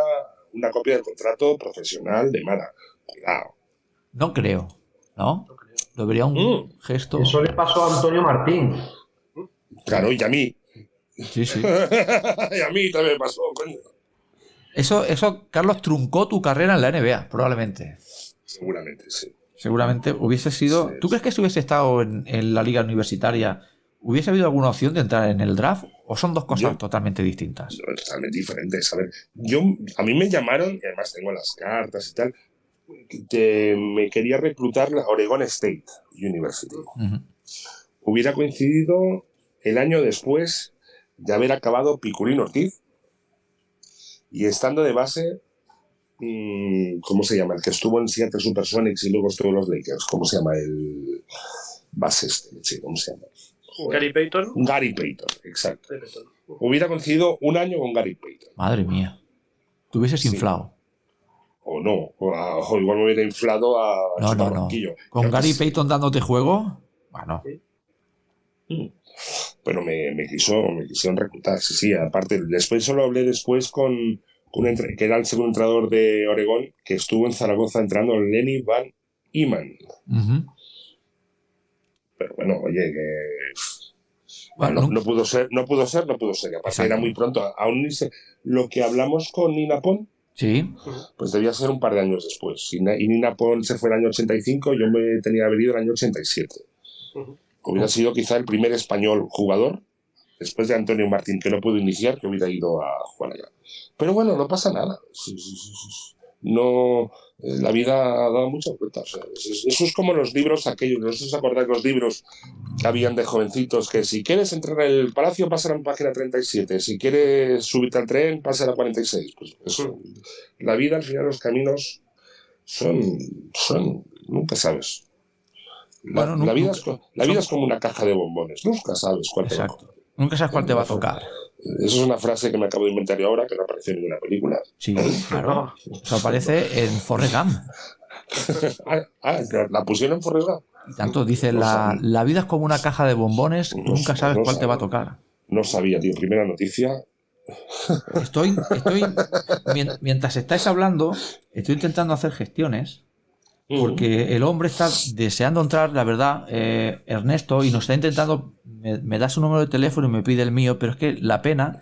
Speaker 6: una copia del contrato profesional de Mara. Cuidado.
Speaker 3: No creo, ¿no? Lo vería un mm. gesto.
Speaker 4: Eso le pasó a Antonio Martín.
Speaker 6: Claro, y a mí.
Speaker 3: Sí, sí. [LAUGHS]
Speaker 6: y a mí también pasó, coño.
Speaker 3: Eso, eso, Carlos, truncó tu carrera en la NBA, probablemente.
Speaker 6: Seguramente, sí.
Speaker 3: Seguramente hubiese sido. ¿Tú crees que si hubiese estado en, la liga universitaria, hubiese habido alguna opción de entrar en el draft? ¿O son dos cosas totalmente distintas?
Speaker 6: totalmente diferentes. A ver, yo, a mí me llamaron, y además tengo las cartas y tal, me quería reclutar la Oregon State University. Hubiera coincidido el año después de haber acabado Picurín Ortiz y estando de base, mm, ¿cómo se llama? El que estuvo en Seattle Supersonics y luego estuvo en los Lakers. ¿Cómo se llama el base este? ¿Cómo se llama?
Speaker 5: Gary Payton.
Speaker 6: Gary Payton, exacto. Hubiera coincidido un año con Gary Payton.
Speaker 3: Madre mía. Te hubieses inflado.
Speaker 6: O no, o, igual me hubiera inflado a
Speaker 3: no, no, no. ¿Con Gary Payton dándote juego? Bueno.
Speaker 6: Mm pero me, me, quiso, me quisieron reclutar, sí, sí, aparte, después solo hablé después con, con que era el segundo entrenador de Oregón, que estuvo en Zaragoza entrando Lenny Van Iman. Pero bueno, oye, que no, pudo ser, no pudo ser, no pudo ser. aparte era muy pronto. Aún lo que hablamos con Nina Pon,
Speaker 3: sí.
Speaker 6: pues debía ser un par de años después. Y, Nina Pon se fue el año 85, yo me tenía venido el año 87. Hubiera sido quizá el primer español jugador, después de Antonio Martín, que no pudo iniciar, que hubiera ido a jugar allá. Pero bueno, no pasa nada. No, eh, la vida ha dado muchas vueltas. Eso es como los libros aquellos, no sé si os acordáis los libros que habían de jovencitos, que si quieres entrar en el palacio, pasa a la página 37, si quieres subirte al tren, pasa a la 46. Pues eso, la vida, al final, los caminos son, son, nunca sabes. La, vida, es, como una caja de bombones. Nunca sabes cuál te va a tocar.
Speaker 3: Nunca sabes cuál te va a tocar.
Speaker 6: Eso es una frase que me acabo de inventar yo ahora, que no apareció en ninguna película.
Speaker 3: Sí, [LAUGHS] claro. Eso aparece en Forrest
Speaker 6: ah, ah, la pusieron en Forrest
Speaker 3: Y tanto dice, la, la, vida es como una caja de bombones, nunca sabes cuál te va a tocar.
Speaker 6: No sabía, tío. Primera noticia.
Speaker 3: Estoy, estoy, mientras estáis hablando, estoy intentando hacer gestiones porque el hombre está deseando entrar, la verdad, eh, Ernesto, y nos está intentando, me, da su número de teléfono y me pide el mío, pero es que la pena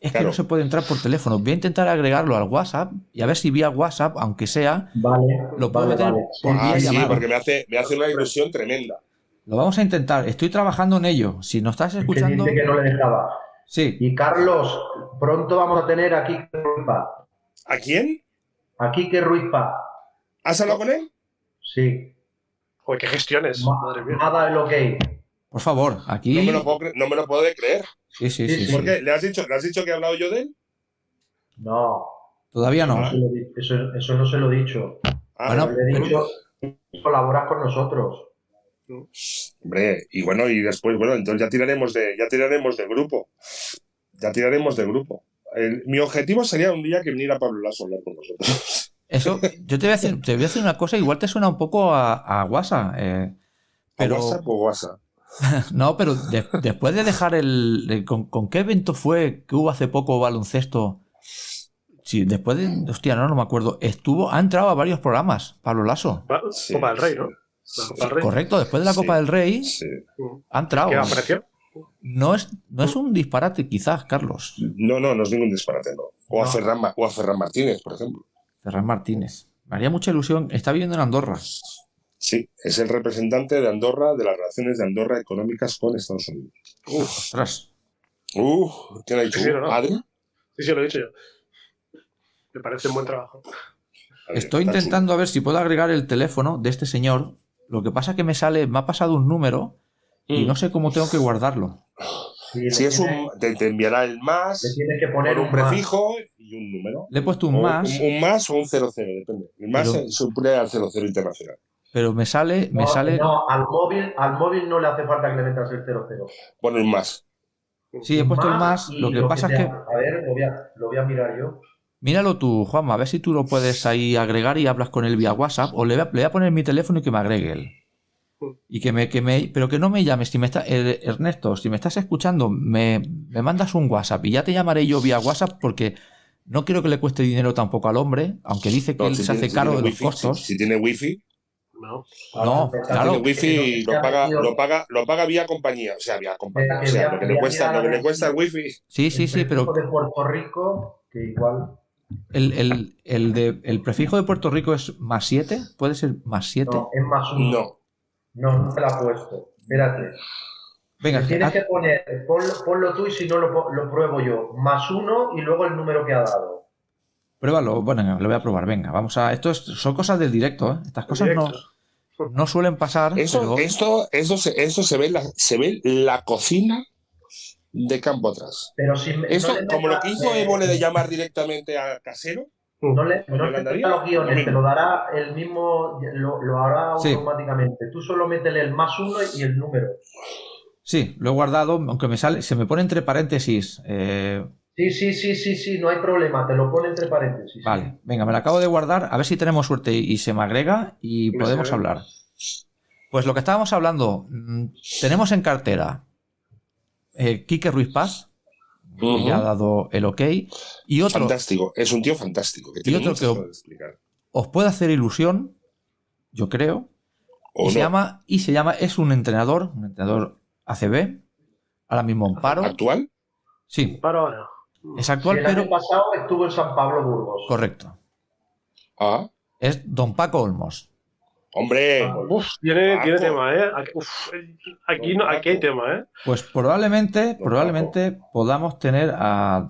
Speaker 3: es que no se puede entrar por teléfono. Voy a intentar agregarlo al WhatsApp y a ver si vía WhatsApp, aunque sea, lo puedo meter
Speaker 6: por vía ah, sí, porque me hace, me hace una ilusión tremenda.
Speaker 3: Lo vamos a intentar, estoy trabajando en ello. Si nos estás escuchando.
Speaker 4: Que, que no le dejaba.
Speaker 3: Sí.
Speaker 4: Y Carlos, pronto vamos a tener aquí
Speaker 6: Ruizpa. ¿A quién?
Speaker 4: Aquí que Ruizpa.
Speaker 6: ¿Has hablado con él?
Speaker 4: Sí.
Speaker 5: Joder, qué gestiones.
Speaker 4: Madre mía. Nada lo ok.
Speaker 3: Por favor, aquí.
Speaker 6: No me lo puedo, no me lo puedo creer.
Speaker 3: Sí, sí, sí.
Speaker 6: ¿Por qué? ¿Le has, dicho, ¿Le has dicho que he hablado yo de él?
Speaker 4: No.
Speaker 3: Todavía no.
Speaker 4: Eso, eso no se lo he dicho. Ah, bueno, le he dicho colaboras con nosotros.
Speaker 6: Hombre, y bueno, y después, bueno, entonces ya tiraremos de, ya tiraremos del grupo. Ya tiraremos del grupo. mi objetivo sería un día que viniera Pablo Lasso a hablar con nosotros.
Speaker 3: Eso, yo te voy a decir, te voy a decir una cosa, igual te suena un poco a, a WhatsApp. Eh, pero...
Speaker 6: ¿A WhatsApp o WhatsApp? [LAUGHS]
Speaker 3: no, pero después de dejar el. con, qué evento fue que hubo hace poco baloncesto? Sí, después de. Hostia, no, no me acuerdo. Estuvo, ha entrado a varios programas, Pablo Lasso.
Speaker 5: Copa del Rey, ¿no?
Speaker 3: Correcto, después de la Copa del Rey ha entrado.
Speaker 5: ¿Qué apareció?
Speaker 3: No es, no es un disparate, quizás, Carlos.
Speaker 6: No, no, no es ningún disparate, no. O, A, Ferran, o a Ferran Martínez, por ejemplo.
Speaker 3: Ferran Martínez. Me haría mucha ilusión. Está viviendo en Andorra.
Speaker 6: Sí, es el representante de Andorra de las relaciones de Andorra económicas con Estados Unidos.
Speaker 3: Uf, ostras.
Speaker 6: Uf, ¿quién ha dicho? Sí,
Speaker 5: ¿Adri? Sí, sí, lo he dicho yo. Me parece un buen trabajo.
Speaker 3: Estoy intentando a ver si puedo agregar el teléfono de este señor. Lo que pasa es que me sale, me ha pasado un número y mm. no sé cómo tengo que guardarlo. [SIGHS]
Speaker 6: si es un, te, enviará el más,
Speaker 4: tienes que poner
Speaker 6: un, prefijo y un número.
Speaker 3: Le he puesto un más.
Speaker 6: Un, más o un 00, depende. El más se pone al 00 internacional.
Speaker 3: Pero me sale. Me
Speaker 4: no,
Speaker 3: sale...
Speaker 4: no, al móvil, al móvil no le hace falta que le metas el 00.
Speaker 6: Pone un más.
Speaker 3: Sí, he puesto el más. Lo que pasa es que.
Speaker 4: A ver, lo voy a, lo voy a mirar yo.
Speaker 3: Míralo tú, Juanma, a ver si tú lo puedes ahí agregar y hablas con él vía WhatsApp. O le voy a, le voy a poner mi teléfono y que me agregue él. Y que me, que me, pero que no me llames, si me está, eh, Ernesto, si me estás escuchando, me, me mandas un WhatsApp y ya te llamaré yo vía WhatsApp porque No quiero que le cueste dinero tampoco al hombre, aunque dice que él se hace cargo de los costos.
Speaker 6: Si, tiene wifi.
Speaker 5: No,
Speaker 3: no claro.
Speaker 6: Tiene wifi lo paga, lo, paga, lo paga vía compañía. O sea, vía compañía. O sea, lo que le cuesta, lo que le cuesta el wifi.
Speaker 3: Sí, sí, sí, pero.
Speaker 4: de Puerto Rico, que igual.
Speaker 3: El, el, el, de, el prefijo de Puerto Rico es más 7, ¿puede ser más 7?
Speaker 4: No, es más 1.
Speaker 6: No.
Speaker 4: No, no te la he puesto. Espérate.
Speaker 3: Venga,
Speaker 4: tienes que poner, ponlo, tú y si no lo, lo, pruebo yo. Más 1 y luego el número que ha dado.
Speaker 3: Pruébalo, bueno, lo voy a probar. Venga, vamos a. Esto son cosas del directo, ¿eh? Estas cosas no, no suelen pasar.
Speaker 6: Esto, esto, esto, se, esto se, ve la, se ve la cocina de campo atrás.
Speaker 4: Pero si
Speaker 6: Esto, como lo que hizo Évole de llamar directamente a casero,
Speaker 4: no le, no le los guiones, te lo dará el mismo, lo, lo hará automáticamente. Tú solo métele el más uno y el número.
Speaker 3: Sí, lo he guardado, aunque me sale, se me pone entre paréntesis. Eh...
Speaker 4: Sí, sí, sí, sí, sí, no hay problema, te lo pone entre paréntesis.
Speaker 3: Vale, venga, me lo acabo de guardar, a ver si tenemos suerte y, se me agrega y podemos hablar. Pues lo que estábamos hablando, mm, tenemos en cartera eh, Quique Ruiz Paz, ya ha dado el ok. Y otro.
Speaker 6: Fantástico, es un tío fantástico.
Speaker 3: y otro que os, puede hacer ilusión, yo creo. y, se llama, y se llama, es un entrenador, un entrenador ACB, ahora mismo en paro.
Speaker 6: ¿Actual?
Speaker 3: Sí.
Speaker 5: Paro ahora.
Speaker 3: Es actual,
Speaker 4: el
Speaker 3: pero.
Speaker 4: año pasado estuvo en San Pablo Burgos.
Speaker 3: Correcto.
Speaker 6: Ah.
Speaker 3: Es Don Paco Olmos.
Speaker 6: Hombre,
Speaker 5: ah, uf, tiene, tiene, tema, ¿eh? aquí, no, aquí hay tema, ¿eh?
Speaker 3: Pues probablemente, probablemente podamos tener a,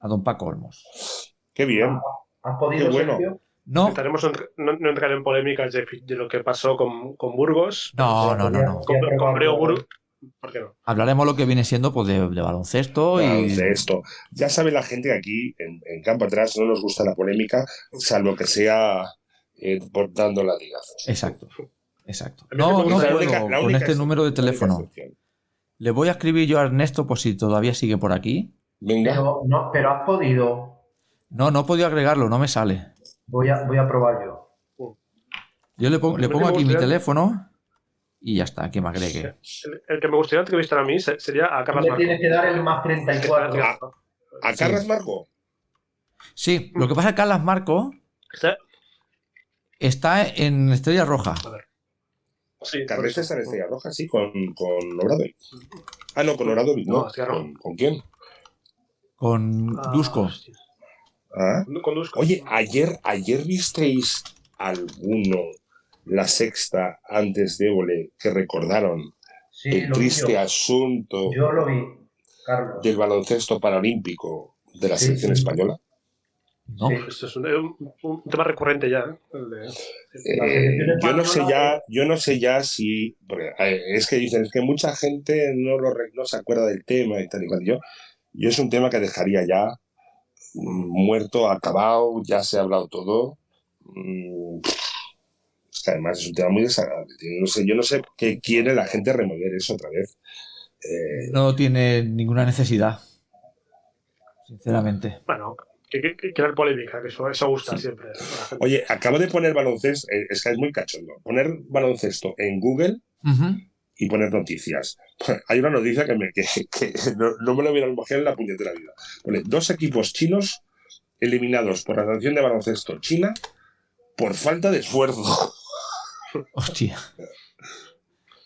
Speaker 3: a don Paco Olmos.
Speaker 6: Qué bien.
Speaker 4: ¿Has podido,
Speaker 6: Qué bueno.
Speaker 3: No.
Speaker 5: Estaremos no, no, entrar en polémicas de, de, lo que pasó con, con Burgos.
Speaker 3: No, no, no. no.
Speaker 5: Con, con Breo Burgos. ¿Por qué no?
Speaker 3: Hablaremos lo que viene siendo pues, de, de baloncesto y.
Speaker 6: Baloncesto. Ya sabe la gente que aquí, en, en Campo Atrás, no nos gusta la polémica, salvo que sea eh, dando la
Speaker 3: Exacto, exacto. No, no puedo con este número de teléfono. Le voy a escribir yo a Ernesto por si todavía sigue por aquí.
Speaker 6: Venga.
Speaker 4: Pero, no, pero has podido.
Speaker 3: No, no he podido agregarlo, no me sale.
Speaker 4: Voy a, voy a probar yo.
Speaker 3: Yo le pongo, le pongo aquí mi teléfono y ya está, que me agregue.
Speaker 5: El, que me gustaría entrevistar a mí sería a Carlos Marco.
Speaker 4: Tiene que dar el más 34.
Speaker 6: ¿A, a Carlos Marco?
Speaker 3: Sí, lo que pasa es que Carlos Marco Está en Estrella Roja.
Speaker 6: A ver. Sí, Carrete está en Estrella Roja, sí, con, con Obradoy. Ah, no, con Obradoy, no. ¿Con, ¿Con, quién?
Speaker 3: Con ah, Dusko.
Speaker 6: ¿Ah? Con Dusko. Oye, ayer, ayer visteis alguno la sexta antes de Évole que recordaron el triste asunto
Speaker 4: yo lo vi, Carlos.
Speaker 6: del baloncesto paralímpico de la selección española.
Speaker 5: ¿No? esto es un, tema recurrente ya. ¿eh?
Speaker 6: Eh, yo no sé ya, yo no sé ya si, es que dicen es que mucha gente no lo no se acuerda del tema y tal y cual. Yo, yo es un tema que dejaría ya mm, muerto, acabado, ya se ha hablado todo. Mm, es que además es un tema muy desagradable. No sé, yo no sé qué quiere la gente remover eso otra vez.
Speaker 3: Eh, no tiene ninguna necesidad. Sinceramente.
Speaker 5: Bueno, que, crear polémica, que eso, eso gusta siempre.
Speaker 6: Oye, acabo de poner baloncesto, eh, es que es muy cachondo, poner baloncesto en Google y poner noticias. [LAUGHS] Hay una noticia que, me, que, no, me lo hubiera imaginado en la puñetera vida. Pone, dos equipos chinos eliminados por la sanción de baloncesto china por falta de esfuerzo. [LAUGHS]
Speaker 3: Hostia.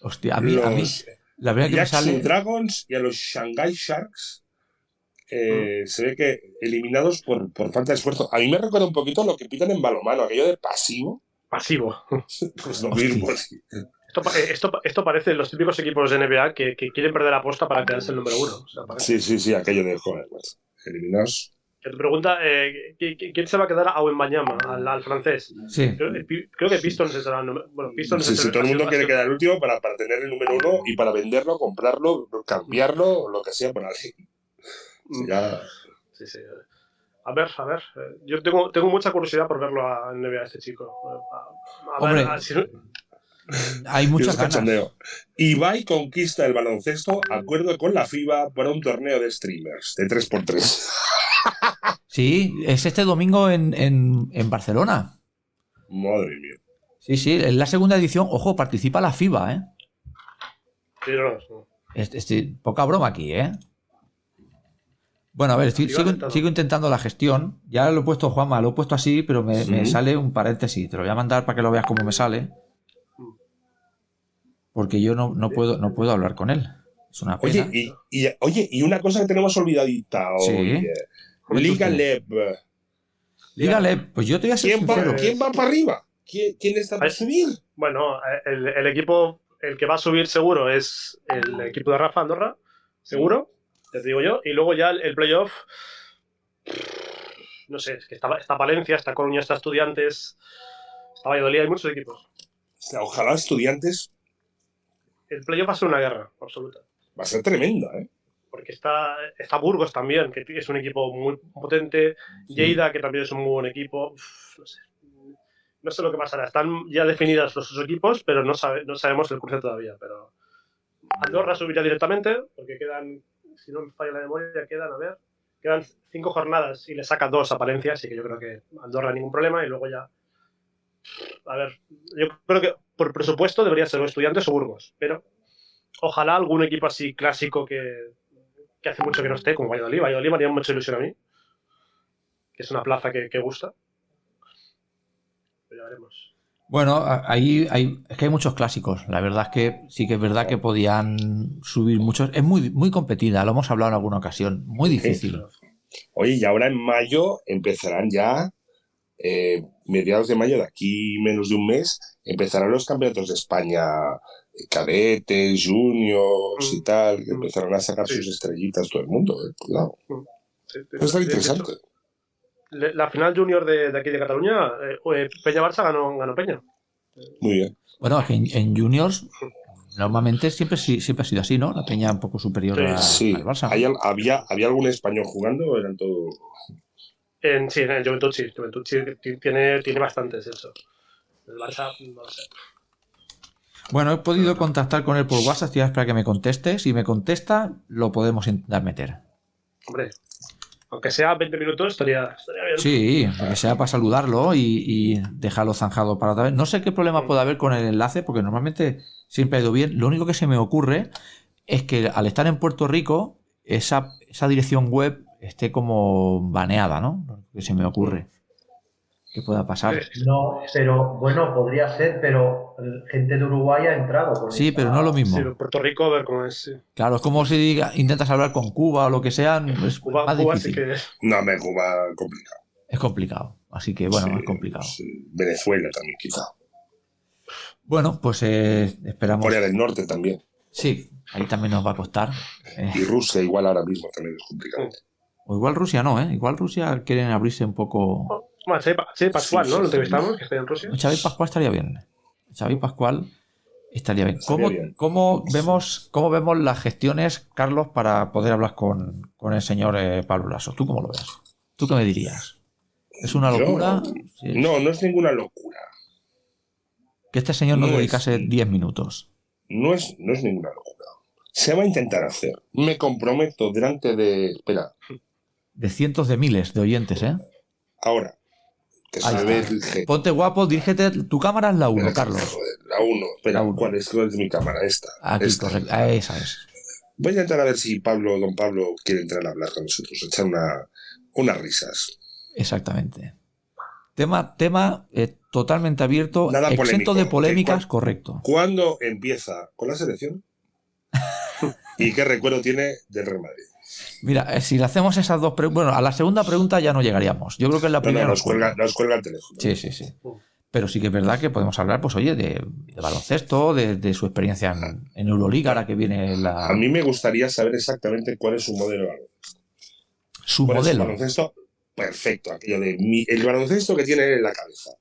Speaker 3: Hostia, a mí, a mí la verdad que
Speaker 6: me sale... Dragons y a los Shanghai Sharks eh, se ve que eliminados por, falta de esfuerzo. A mí me recuerda un poquito lo que pitan en balomano, aquello de pasivo.
Speaker 5: Pasivo. [LAUGHS]
Speaker 6: pues lo mismo.
Speaker 5: Eh, esto, esto, parece los típicos equipos de NBA que, quieren perder la aposta para quedarse el número uno.
Speaker 6: sí, sí, sí, aquello de joder, pues, eliminados.
Speaker 5: Que te pregunta, eh, ¿quién se va a quedar a Wembanyama, al, al francés?
Speaker 3: Sí.
Speaker 5: Creo, creo, que Pistons es el número bueno, Pistons
Speaker 6: sí, todo el mundo quiere quedar el último para, para tener el número uno y para venderlo, comprarlo, cambiarlo, lo que sea por ahí.
Speaker 5: Mm. Sí, sí. A ver, a ver. Eh, yo tengo, tengo mucha curiosidad por verlo a NBA este chico.
Speaker 3: Hombre, [LAUGHS] hay muchas ganas.
Speaker 6: Ibai conquista el baloncesto acuerdo con la FIBA para un torneo de streamers de 3x3. [LAUGHS]
Speaker 3: Sí, es este domingo en, en, Barcelona.
Speaker 6: Madre mía.
Speaker 3: Sí, sí, en la segunda edición, ojo, participa la FIBA, ¿eh?
Speaker 5: Sí, no,
Speaker 3: Este, poca broma aquí, ¿eh? Bueno, a ver, sigo, intentando la gestión. Ya lo he puesto, Juanma, lo he puesto así, pero me, sale un paréntesis. Te lo voy a mandar para que lo veas cómo me sale. Porque yo no, no puedo, no puedo hablar con él. Es una
Speaker 6: pena. Oye, y, oye, y una cosa que tenemos olvidadita hoy. Liga Leb.
Speaker 3: Liga Leb, pues yo te voy a ser
Speaker 6: ¿Quién, va, ¿Quién va para arriba? ¿Quién, está para subir?
Speaker 5: Bueno, el, el, equipo, el que va a subir seguro es el equipo de Rafa Andorra, seguro te digo yo. Y luego ya el, playoff, no sé, es que está, está, Valencia, está Coruña, está Estudiantes, está Valladolid, hay muchos equipos.
Speaker 6: ojalá Estudiantes.
Speaker 5: El playoff va a ser una guerra absoluta.
Speaker 6: Va a ser tremenda, ¿eh?
Speaker 5: Porque está, está Burgos también, que es un equipo muy potente. Lleida, que también es un muy buen equipo. no sé. No sé lo que pasará. Están ya definidas los equipos, pero no, sabe, no sabemos el curso todavía. Pero Andorra subirá directamente, porque quedan si no me falla la memoria, quedan, a ver, quedan cinco jornadas y le saca dos a Palencia, así que yo creo que Andorra ningún problema y luego ya. A ver, yo creo que por presupuesto debería ser o Estudiantes o Burgos, pero ojalá algún equipo así clásico que, que hace mucho que no esté, como Valladolid. Valladolid me haría mucha ilusión a mí, que es una plaza que, que gusta. Pero ya veremos.
Speaker 3: Bueno, ahí hay, es que hay muchos clásicos. La verdad es que sí que es verdad que podían subir muchos. Es muy, muy competida, lo hemos hablado en alguna ocasión. Muy difícil.
Speaker 6: Oye, y ahora en mayo empezarán ya, eh, mediados de mayo, de aquí menos de un mes, empezarán los campeonatos de España, eh, cadetes, juniors y mm. tal, que mm. empezarán a sacar sus estrellitas todo el mundo. Eh, cuidado. Mm. Eso interesante
Speaker 5: la final junior de, aquí de Cataluña, eh, Peña Barça ganó, ganó Peña.
Speaker 6: Muy bien.
Speaker 3: Bueno, en, juniors normalmente siempre, siempre ha sido así, ¿no? La Peña un poco superior a, al Barça.
Speaker 6: había, ¿Había algún español jugando o eran todos...?
Speaker 5: En, sí, en el Juventud sí. Juventud sí tiene, tiene bastantes eso. El Barça, no sé.
Speaker 3: Bueno, he podido contactar con él por WhatsApp, estoy a esperar que me conteste. Si me contesta, lo podemos intentar meter.
Speaker 5: Hombre, aunque sea 20 minutos, estaría, bien.
Speaker 3: Sí, aunque sea para saludarlo y, dejarlo zanjado para otra vez. No sé qué problema puede haber con el enlace, porque normalmente siempre ha ido bien. Lo único que se me ocurre es que al estar en Puerto Rico, esa, esa dirección web esté como baneada, ¿no? Lo que se me ocurre que pueda pasar.
Speaker 4: No, pero bueno, podría ser, pero gente de Uruguay ha entrado.
Speaker 3: sí, pero no es lo mismo.
Speaker 5: Sí, Puerto Rico, a ver cómo es.
Speaker 3: Claro, es como si diga, intentas hablar con Cuba o lo que sea. Es Cuba, más difícil.
Speaker 6: que... No, me Cuba complicado.
Speaker 3: Es complicado, así que bueno, es complicado.
Speaker 6: Venezuela también, quizá.
Speaker 3: Bueno, pues eh, esperamos.
Speaker 6: Corea del Norte también.
Speaker 3: Sí, ahí también nos va a costar.
Speaker 6: Y Rusia igual ahora mismo también es complicado.
Speaker 3: O igual Rusia no, ¿eh? Igual Rusia quieren abrirse un poco.
Speaker 5: Bueno, Xavi, Pascual, ¿no? Lo entrevistamos, que está en Rusia.
Speaker 3: Xavi Pascual estaría bien. Xavi Pascual estaría bien. ¿Cómo, vemos, ¿Cómo vemos las gestiones, Carlos, para poder hablar con, el señor eh, Pablo Lasso? ¿Tú cómo lo ves? ¿Tú qué me dirías? ¿Es una locura?
Speaker 6: No, no es ninguna locura.
Speaker 3: Que este señor no, dedicase 10 minutos.
Speaker 6: No es, no es ninguna locura. Se va a intentar hacer. Me comprometo delante de. Espera.
Speaker 3: De cientos de miles de oyentes, ¿eh?
Speaker 6: Ahora,
Speaker 3: Ponte guapo, dirígete. Tu cámara es la 1, Carlos.
Speaker 6: la 1. Espera, ¿cuál, es, mi cámara? Esta.
Speaker 3: Aquí,
Speaker 6: esta.
Speaker 3: Esa es.
Speaker 6: Voy a intentar a ver si Pablo, don Pablo, quiere entrar a hablar con nosotros, echar una, unas risas.
Speaker 3: Exactamente. Tema, tema eh, totalmente abierto, Nada exento de polémicas, correcto.
Speaker 6: ¿Cuándo empieza con la selección? [LAUGHS] ¿Y qué recuerdo tiene del Real Madrid?
Speaker 3: Mira, eh, si le hacemos esas dos preguntas. Bueno, a la segunda pregunta ya no llegaríamos. Yo creo que en la primera.
Speaker 6: nos, cuelga, el teléfono.
Speaker 3: Sí, sí, sí. Pero sí que es verdad que podemos hablar, pues oye, de, baloncesto, de, su experiencia en, Euroliga, ahora que viene la.
Speaker 6: A mí me gustaría saber exactamente cuál es su modelo de baloncesto.
Speaker 3: Su modelo.
Speaker 6: baloncesto perfecto, aquello de el baloncesto que tiene en la cabeza.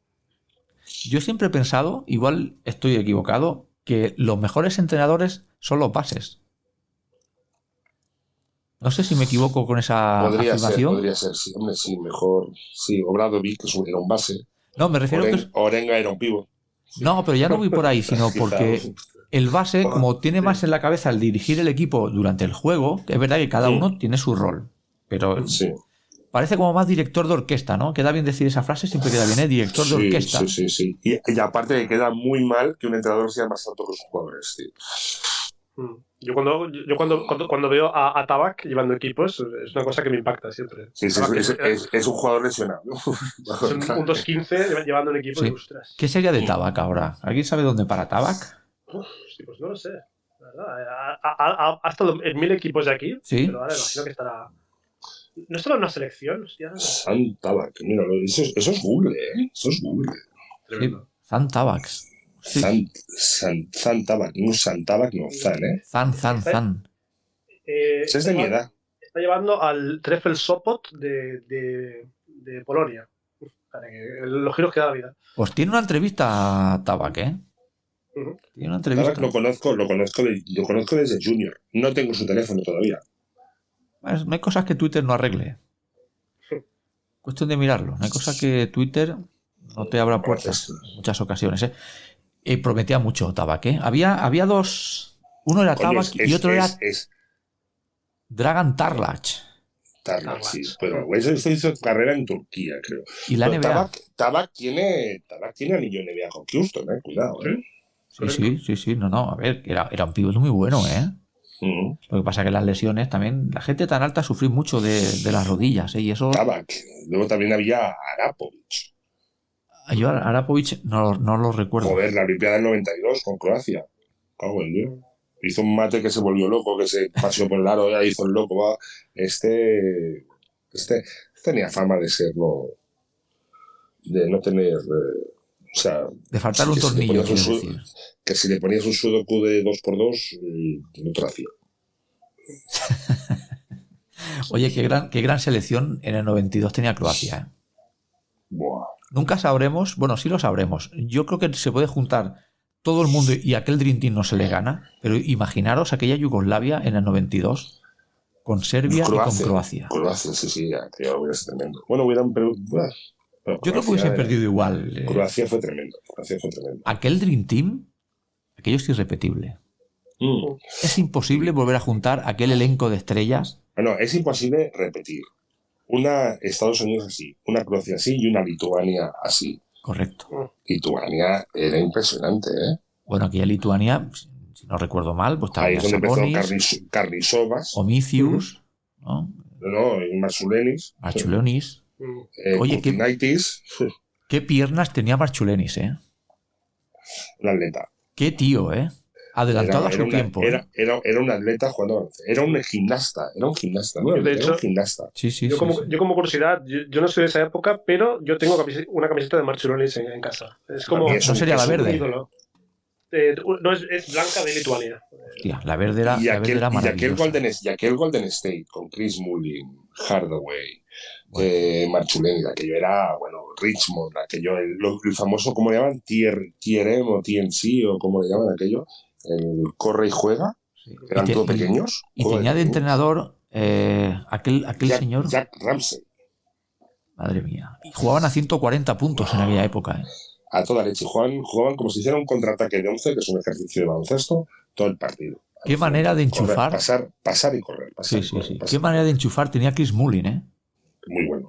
Speaker 3: Yo siempre he pensado, igual estoy equivocado, que los mejores entrenadores son los bases. No sé si me equivoco con esa
Speaker 6: podría
Speaker 3: afirmación.
Speaker 6: Ser, podría ser, sí, hombre, sí, mejor. Sí, vi que era un base.
Speaker 3: No, me refiero a que.
Speaker 6: Orenga era un pivo.
Speaker 3: No, pero ya no voy por ahí, [LAUGHS] sino porque el base, como tiene más en la cabeza al dirigir el equipo durante el juego, es verdad que cada uno tiene su rol. Pero parece como más director de orquesta, ¿no? Queda bien decir esa frase, siempre queda bien, ¿eh? Director de orquesta.
Speaker 6: Sí, sí, sí. Y, aparte queda muy mal que un entrenador sea más alto que sus jugadores, tío.
Speaker 5: Mm. Yo cuando, yo cuando, cuando, veo a, a, Tabac llevando equipos, es una cosa que me impacta siempre.
Speaker 6: Sí, sí, es, un jugador lesionado. [LAUGHS]
Speaker 5: Son un 2-15 llevando un equipo de
Speaker 3: ¿Qué sería de Tabac ahora? ¿Alguien sabe dónde para Tabac?
Speaker 5: sí, pues no lo sé. Ha, ha, estado en mil equipos de aquí, ¿Sí? pero ahora imagino que estará. ¿No estará en una selección? Hostia.
Speaker 6: San Tabac, mira, eso, eso es Google, ¿eh? Eso es Google.
Speaker 3: Sí, San Tabac.
Speaker 6: San, San, San Tabac, no San Tabac, no, Zan, ¿eh?
Speaker 3: Zan, Zan, Zan.
Speaker 6: Eh, es de mi edad.
Speaker 5: Está llevando al Treffel Sopot de, de, de Polonia. Los giros que da la vida.
Speaker 3: Pues tiene una entrevista a Tabac, ¿eh? Tiene una entrevista.
Speaker 6: Tabac lo conozco, lo conozco, lo conozco desde Junior. No tengo su teléfono todavía.
Speaker 3: Pues, no hay cosas que Twitter no arregle. [LAUGHS] Cuestión de mirarlo. No hay cosas que Twitter no te abra puertas en muchas ocasiones. ¿eh? Y prometía mucho Tabac, ¿eh? Había, había dos. Uno era Tabac y otro era. Dragan Tarlach.
Speaker 6: Tarlach, sí. Pero eso hizo carrera en Turquía, creo.
Speaker 3: Y la NBA.
Speaker 6: Tabac, tiene, Tabac tiene anillo NBA con Houston, ¿eh? Cuidado, ¿eh?
Speaker 3: Sí, sí, sí, sí. No, no. A ver, era, era un pivote muy bueno, ¿eh? Lo que pasa es que las lesiones también, la gente tan alta sufrió mucho de, de las rodillas, ¿eh? Y eso.
Speaker 6: Tabac. Luego también había Arapovich.
Speaker 3: Yo a Arapovich no, no lo recuerdo.
Speaker 6: Joder, la Olimpiada del 92 con Croacia. Cago en Dios. Hizo un mate que se volvió loco, que se paseó por el aro, ya hizo el loco. Va. Este, este, tenía fama de serlo, de no tener, eh, o sea...
Speaker 3: De faltar un tornillo,
Speaker 6: Que si le ponías un sudoku de 2x2, mm, no te lo hacía.
Speaker 3: Oye, qué gran, qué gran selección en el 92 tenía Croacia. ¿eh?
Speaker 6: Buah.
Speaker 3: Nunca sabremos, bueno, sí lo sabremos. Yo creo que se puede juntar todo el mundo y aquel Dream Team no se le gana, pero imaginaros aquella Yugoslavia en el 92 con Serbia y con Croacia.
Speaker 6: Croacia, sí, sí, aquello hubiera sido tremendo. Bueno, hubieran. Pero,
Speaker 3: Yo creo que hubiesen perdido igual.
Speaker 6: Eh. Croacia fue tremendo. Croacia fue tremendo.
Speaker 3: Aquel Dream Team, aquello es irrepetible. Mm. Es imposible volver a juntar aquel elenco de estrellas.
Speaker 6: Bueno, es imposible repetir una Estados Unidos así, una Croacia así y una Lituania así.
Speaker 3: Correcto.
Speaker 6: Lituania era impresionante, ¿eh?
Speaker 3: Bueno, aquella Lituania, si no recuerdo mal, pues estaba
Speaker 6: Ahí es donde empezó Carnisovas.
Speaker 3: Omicius,
Speaker 6: ¿no? No, y Marchulenis.
Speaker 3: Marchulenis.
Speaker 6: Eh, Oye,
Speaker 3: ¿qué, ¿qué piernas tenía Marchulenis, eh?
Speaker 6: Un atleta.
Speaker 3: Qué tío, ¿eh? Adelantado a su tiempo.
Speaker 6: ¿eh? Era, era, un atleta jugando Era un gimnasta. Era un gimnasta. ¿no? De hecho, un gimnasta.
Speaker 3: Sí, sí,
Speaker 5: yo, como, yo como curiosidad, yo, no soy de esa época, pero yo tengo una camiseta de Marchulonis en, en casa. Es como.
Speaker 3: Eso sería la verde.
Speaker 5: Eh, no, es, es, blanca de Lituania.
Speaker 3: la verde era,
Speaker 6: y
Speaker 3: aquel,
Speaker 6: verde era y aquel, Golden, y aquel Golden State con Chris Mullin, Hardaway, eh, Marchuleni, aquello era, bueno, Richmond, aquello, el, el famoso, ¿cómo le llaman? Tier, Tierem o TNC o cómo le llaman aquello el corre y juega. Eran todos pequeños.
Speaker 3: Y, tenía de entrenador eh, aquel, aquel señor.
Speaker 6: Jack Ramsey.
Speaker 3: Madre mía. Y jugaban a 140 puntos en aquella época. ¿eh?
Speaker 6: A toda leche. Jugaban, jugaban como si hiciera un contraataque de 11, que es un ejercicio de baloncesto, todo el partido.
Speaker 3: Qué manera de enchufar.
Speaker 6: pasar, pasar y correr.
Speaker 3: sí, sí, sí. Qué manera de enchufar tenía Chris Mullin, ¿eh?
Speaker 6: Muy bueno.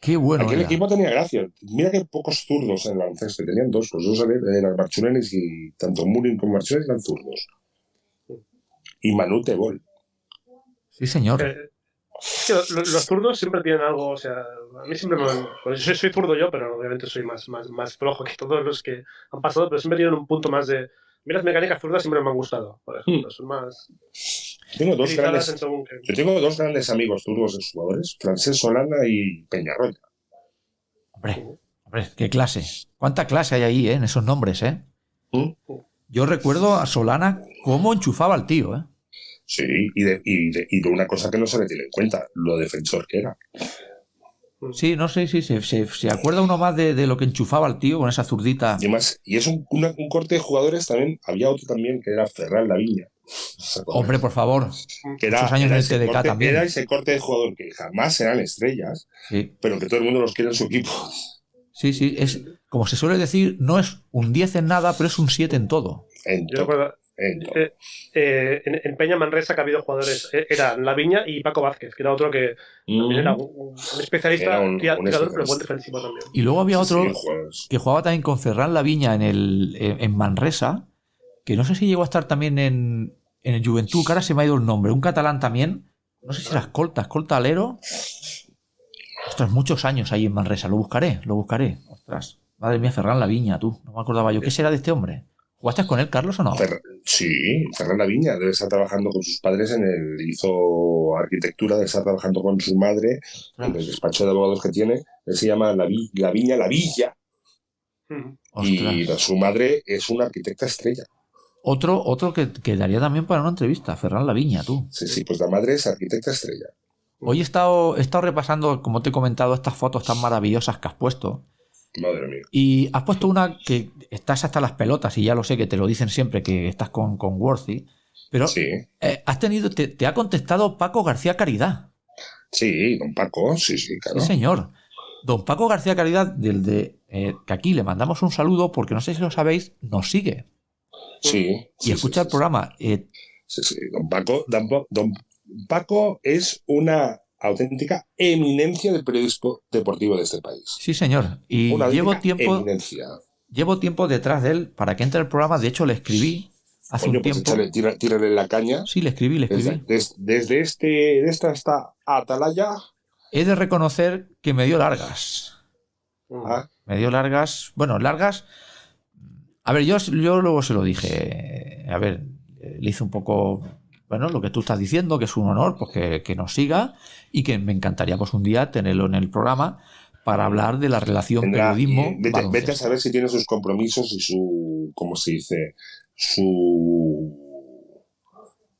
Speaker 3: Qué bueno.
Speaker 6: Aquel equipo tenía gracia. Mira que pocos zurdos en el baloncesto. Tenían dos, los dos eran Marchulenes y tanto Murin como Marchulenes eran zurdos. Y Manute Bol.
Speaker 3: Sí, señor.
Speaker 5: Eh, los, zurdos siempre tienen algo, o sea, a mí siempre me. Pues soy, soy, zurdo yo, pero obviamente soy más, más, más flojo que todos los que han pasado, pero siempre tienen un punto más de. Mira, las mecánicas zurdas siempre me han gustado, por ejemplo, hmm. son más.
Speaker 6: Tengo dos grandes, yo tengo dos grandes amigos turcos de jugadores, Francés Solana y Peñarroya.
Speaker 3: Hombre, hombre, qué clase. ¿Cuánta clase hay ahí, eh, en esos nombres, eh?
Speaker 6: ¿Mm?
Speaker 3: Yo recuerdo a Solana cómo enchufaba al tío, eh.
Speaker 6: Sí, y de, y, de, y de una cosa que no se le tiene en cuenta, lo defensor que era.
Speaker 3: Sí, no sé, sí, se, se, acuerda uno más de, de, lo que enchufaba al tío con esa zurdita.
Speaker 6: Y, más, y es un, un, corte de jugadores también, había otro también que era Ferran Laviña.
Speaker 3: Hombre, por favor.
Speaker 6: Que era, años en el TDK también. Era ese corte de jugador que jamás eran estrellas, pero que todo el mundo los quiere en su equipo.
Speaker 3: Sí, sí, es como se suele decir, no es un 10 en nada, pero es un 7 en todo.
Speaker 6: En
Speaker 5: Yo recuerdo, eh, eh, en, Peña Manresa que ha habido jugadores, eh, eran Laviña y Paco Vázquez, que era otro que mm. era un, especialista, un, tirador, pero buen defensivo también.
Speaker 3: Y luego había otro que jugaba también con Ferran Laviña en, el, en Manresa, que no sé si llegó a estar también en, en el Juventud, que ahora se me ha ido el nombre, un catalán también, no sé si era escolta, escolta alero. Ostras, muchos años ahí en Manresa, lo buscaré, lo buscaré. Ostras, madre mía, Ferran La Viña, tú, no me acordaba yo. ¿Qué será de este hombre? ¿Jugaste con él, Carlos, o no?
Speaker 6: sí, Ferran La Viña debe estar trabajando con sus padres en el. hizo arquitectura, debe estar trabajando con su madre en el despacho de abogados que tiene. Él se llama La, la Viña, La Villa. Y su madre es una arquitecta estrella.
Speaker 3: Otro, otro que, que, daría también para una entrevista, Ferran Laviña, tú.
Speaker 6: Sí, sí, pues la madre es arquitecta estrella.
Speaker 3: Hoy he estado, he estado repasando, como te he comentado, estas fotos tan maravillosas que has puesto.
Speaker 6: Madre mía.
Speaker 3: Y has puesto una que estás hasta las pelotas, y ya lo sé que te lo dicen siempre que estás con, con Worthy. Pero
Speaker 6: sí.
Speaker 3: Eh, has tenido, te, ha contestado Paco García Caridad.
Speaker 6: Sí, don Paco, sí, sí, claro.
Speaker 3: Sí, señor. Don Paco García Caridad, del de eh, que aquí le mandamos un saludo, porque no sé si lo sabéis, nos sigue.
Speaker 6: Sí.
Speaker 3: Y escucha el programa.
Speaker 6: Eh, sí, sí. Don Paco, don, Paco es una auténtica eminencia del periodismo deportivo de este país.
Speaker 3: Sí, señor. Y llevo tiempo. Llevo tiempo detrás de él para que entre el programa. De hecho, le escribí hace un pues
Speaker 6: tiempo. tírale, la caña.
Speaker 3: Sí, le escribí, le escribí.
Speaker 6: Desde, este, de esta hasta Atalaya.
Speaker 3: He de reconocer que me dio largas.
Speaker 6: Ah.
Speaker 3: Me dio largas. Bueno, largas a ver, yo, yo luego se lo dije. A ver, le hice un poco. Bueno, lo que tú estás diciendo, que es un honor, pues que, nos siga y que me encantaría pues un día tenerlo en el programa para hablar de la relación periodismo.
Speaker 6: Vete, a saber si tiene sus compromisos y su, ¿cómo se dice? Su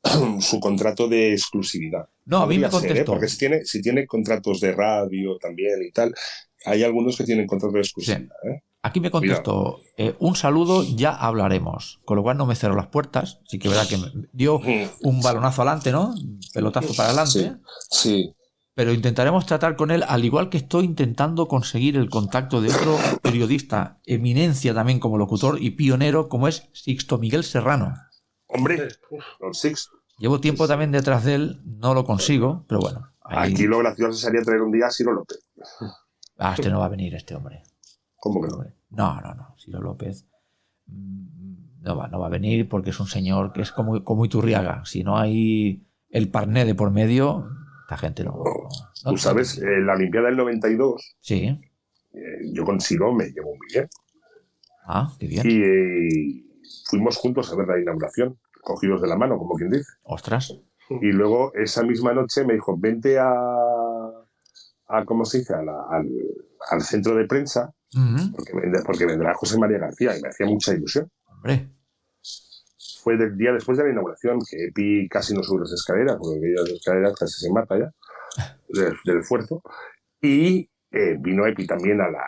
Speaker 6: [CLEARS THROAT] su contrato de exclusividad.
Speaker 3: No, a mí me ¿eh? contestó.
Speaker 6: Porque si tiene, si tiene contratos de radio también y tal, hay algunos que tienen contrato de exclusividad. ¿eh?
Speaker 3: Aquí me contestó, eh, un saludo, ya hablaremos. Con lo cual no me cerró las puertas. Sí que verdad que me dio un balonazo adelante, ¿no? Pelotazo para adelante.
Speaker 6: Sí,
Speaker 3: Pero intentaremos tratar con él, al igual que estoy intentando conseguir el contacto de otro periodista, eminencia también como locutor y pionero, como es Sixto Miguel Serrano.
Speaker 6: Hombre, Sixto.
Speaker 3: Llevo tiempo también detrás de él, no lo consigo, pero bueno.
Speaker 6: Aquí lo gracioso sería traer un día a Ciro López.
Speaker 3: Ah, este no va a venir, este hombre.
Speaker 6: ¿Cómo que no?
Speaker 3: No, no, no. Ciro López mm, no va, no va a venir porque es un señor que es como, como Iturriaga. Si no hay el parné de por medio, esta gente no.
Speaker 6: Tú sabes, en la Olimpiada del 92,
Speaker 3: sí.
Speaker 6: Eh, yo con Ciro me llevo muy bien.
Speaker 3: Ah, qué bien.
Speaker 6: Y eh, fuimos juntos a ver la inauguración, cogidos de la mano, como quien dice.
Speaker 3: Ostras.
Speaker 6: Y luego esa misma noche me dijo, vente a, a ¿cómo se dice? al, al centro de prensa porque, vendrá, José María García y me hacía mucha ilusión.
Speaker 3: Hombre.
Speaker 6: Fue del día después de la inauguración que Epi casi no sube las escaleras, porque aquellas escaleras casi se mata ya, [LAUGHS] del, esfuerzo. Y eh, vino Epi también a la,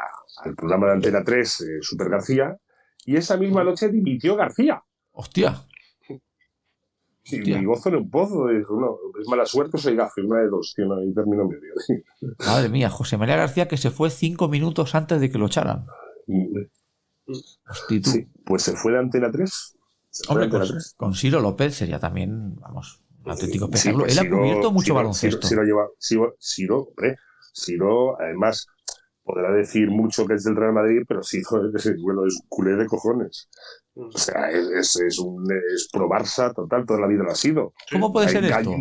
Speaker 6: al programa de Antena 3, eh, Super García, y esa misma noche dimitió García.
Speaker 3: ¡Hostia!
Speaker 6: Y mi gozo en un pozo. Es, es mala suerte o soy gafe, una de dos, tío, no hay término medio. [LAUGHS]
Speaker 3: Madre mía, José María García que se fue cinco minutos antes de que lo echaran.
Speaker 6: Hostia, sí, pues se fue de Antena 3.
Speaker 3: Hombre, con, 3. con, Ciro López sería también, vamos, un auténtico espectáculo. Él ha cubierto mucho baloncesto.
Speaker 6: Ciro, lleva, Ciro, hombre, Ciro, además, podrá decir mucho que es del Real Madrid, pero sí, bueno, es culé de cojones. O sea, es, es, un es pro Barça total, toda la vida lo ha sido.
Speaker 3: ¿Cómo puede ser esto?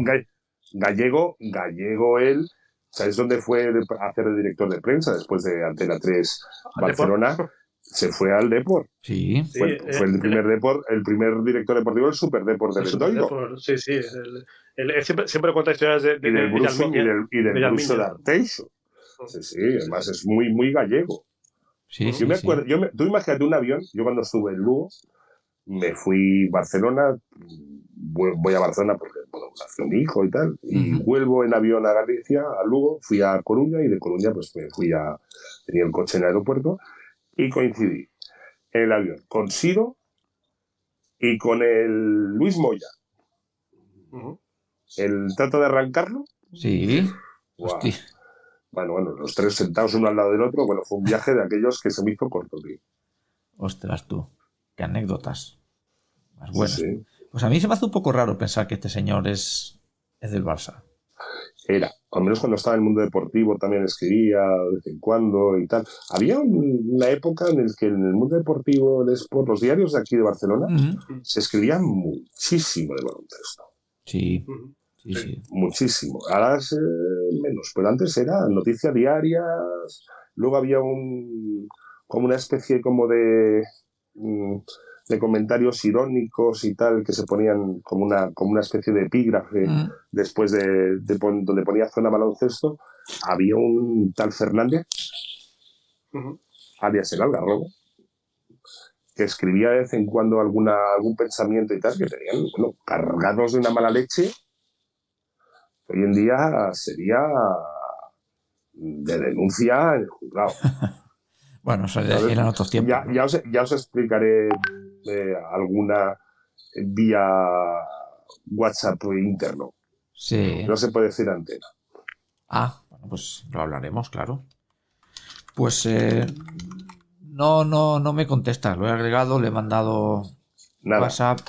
Speaker 6: Gallego, gallego él, ¿sabes dónde fue a hacer el director de prensa después de Antena 3 Barcelona? Se fue al Deport.
Speaker 3: Sí.
Speaker 6: Fue, fue el primer Deport, el primer director deportivo del Super Deport del
Speaker 5: Endoido. Sí, sí. El, siempre, siempre, cuenta historias de, de,
Speaker 6: y del Bruso, y del, y del Bruso de Arteixo. Sí, sí, además es muy, muy gallego.
Speaker 3: Sí,
Speaker 6: yo me acuerdo, yo me, tú imagínate un avión, yo cuando estuve en Lugo, me fui a Barcelona, voy a Barcelona porque bueno, nació mi hijo y tal, y vuelvo en avión a Galicia, a Lugo, fui a Coruña y de Coruña pues me fui a, tenía el coche en el aeropuerto y coincidí en el avión con Siro y con el Luis Moya. El trato de arrancarlo.
Speaker 3: Sí.
Speaker 6: Bueno, bueno, los tres sentados uno al lado del otro, bueno, fue un viaje de aquellos que se me hizo corto, tío.
Speaker 3: Ostras, tú, qué anécdotas. Más buenas. Pues a mí se me hace un poco raro pensar que este señor es, es del Barça.
Speaker 6: era, al menos cuando estaba en el mundo deportivo también escribía de vez en cuando y tal. Había una época en la que en el mundo deportivo, por los diarios de aquí de Barcelona, se escribía muchísimo de baloncesto.
Speaker 3: Sí. Sí, sí.
Speaker 6: Muchísimo. Ahora es eh, menos, pero antes era noticias diarias. Luego había un como una especie como de mm, de comentarios irónicos y tal que se ponían como una, como una especie de epígrafe mm. después de, donde ponía zona baloncesto, había un tal Fernández, alias el Algarrobo, que escribía de vez en cuando alguna, algún pensamiento y tal, que tenían, bueno, cargados de una mala leche. Hoy en día sería de denuncia en el juzgado. [LAUGHS]
Speaker 3: bueno, eso eran otros tiempos.
Speaker 6: Ya, ya os explicaré alguna vía WhatsApp interno.
Speaker 3: Sí.
Speaker 6: No se puede decir antena.
Speaker 3: Ah, bueno, pues lo hablaremos, claro. Pues eh, no, no, no me contesta. Lo he agregado, le he mandado WhatsApp.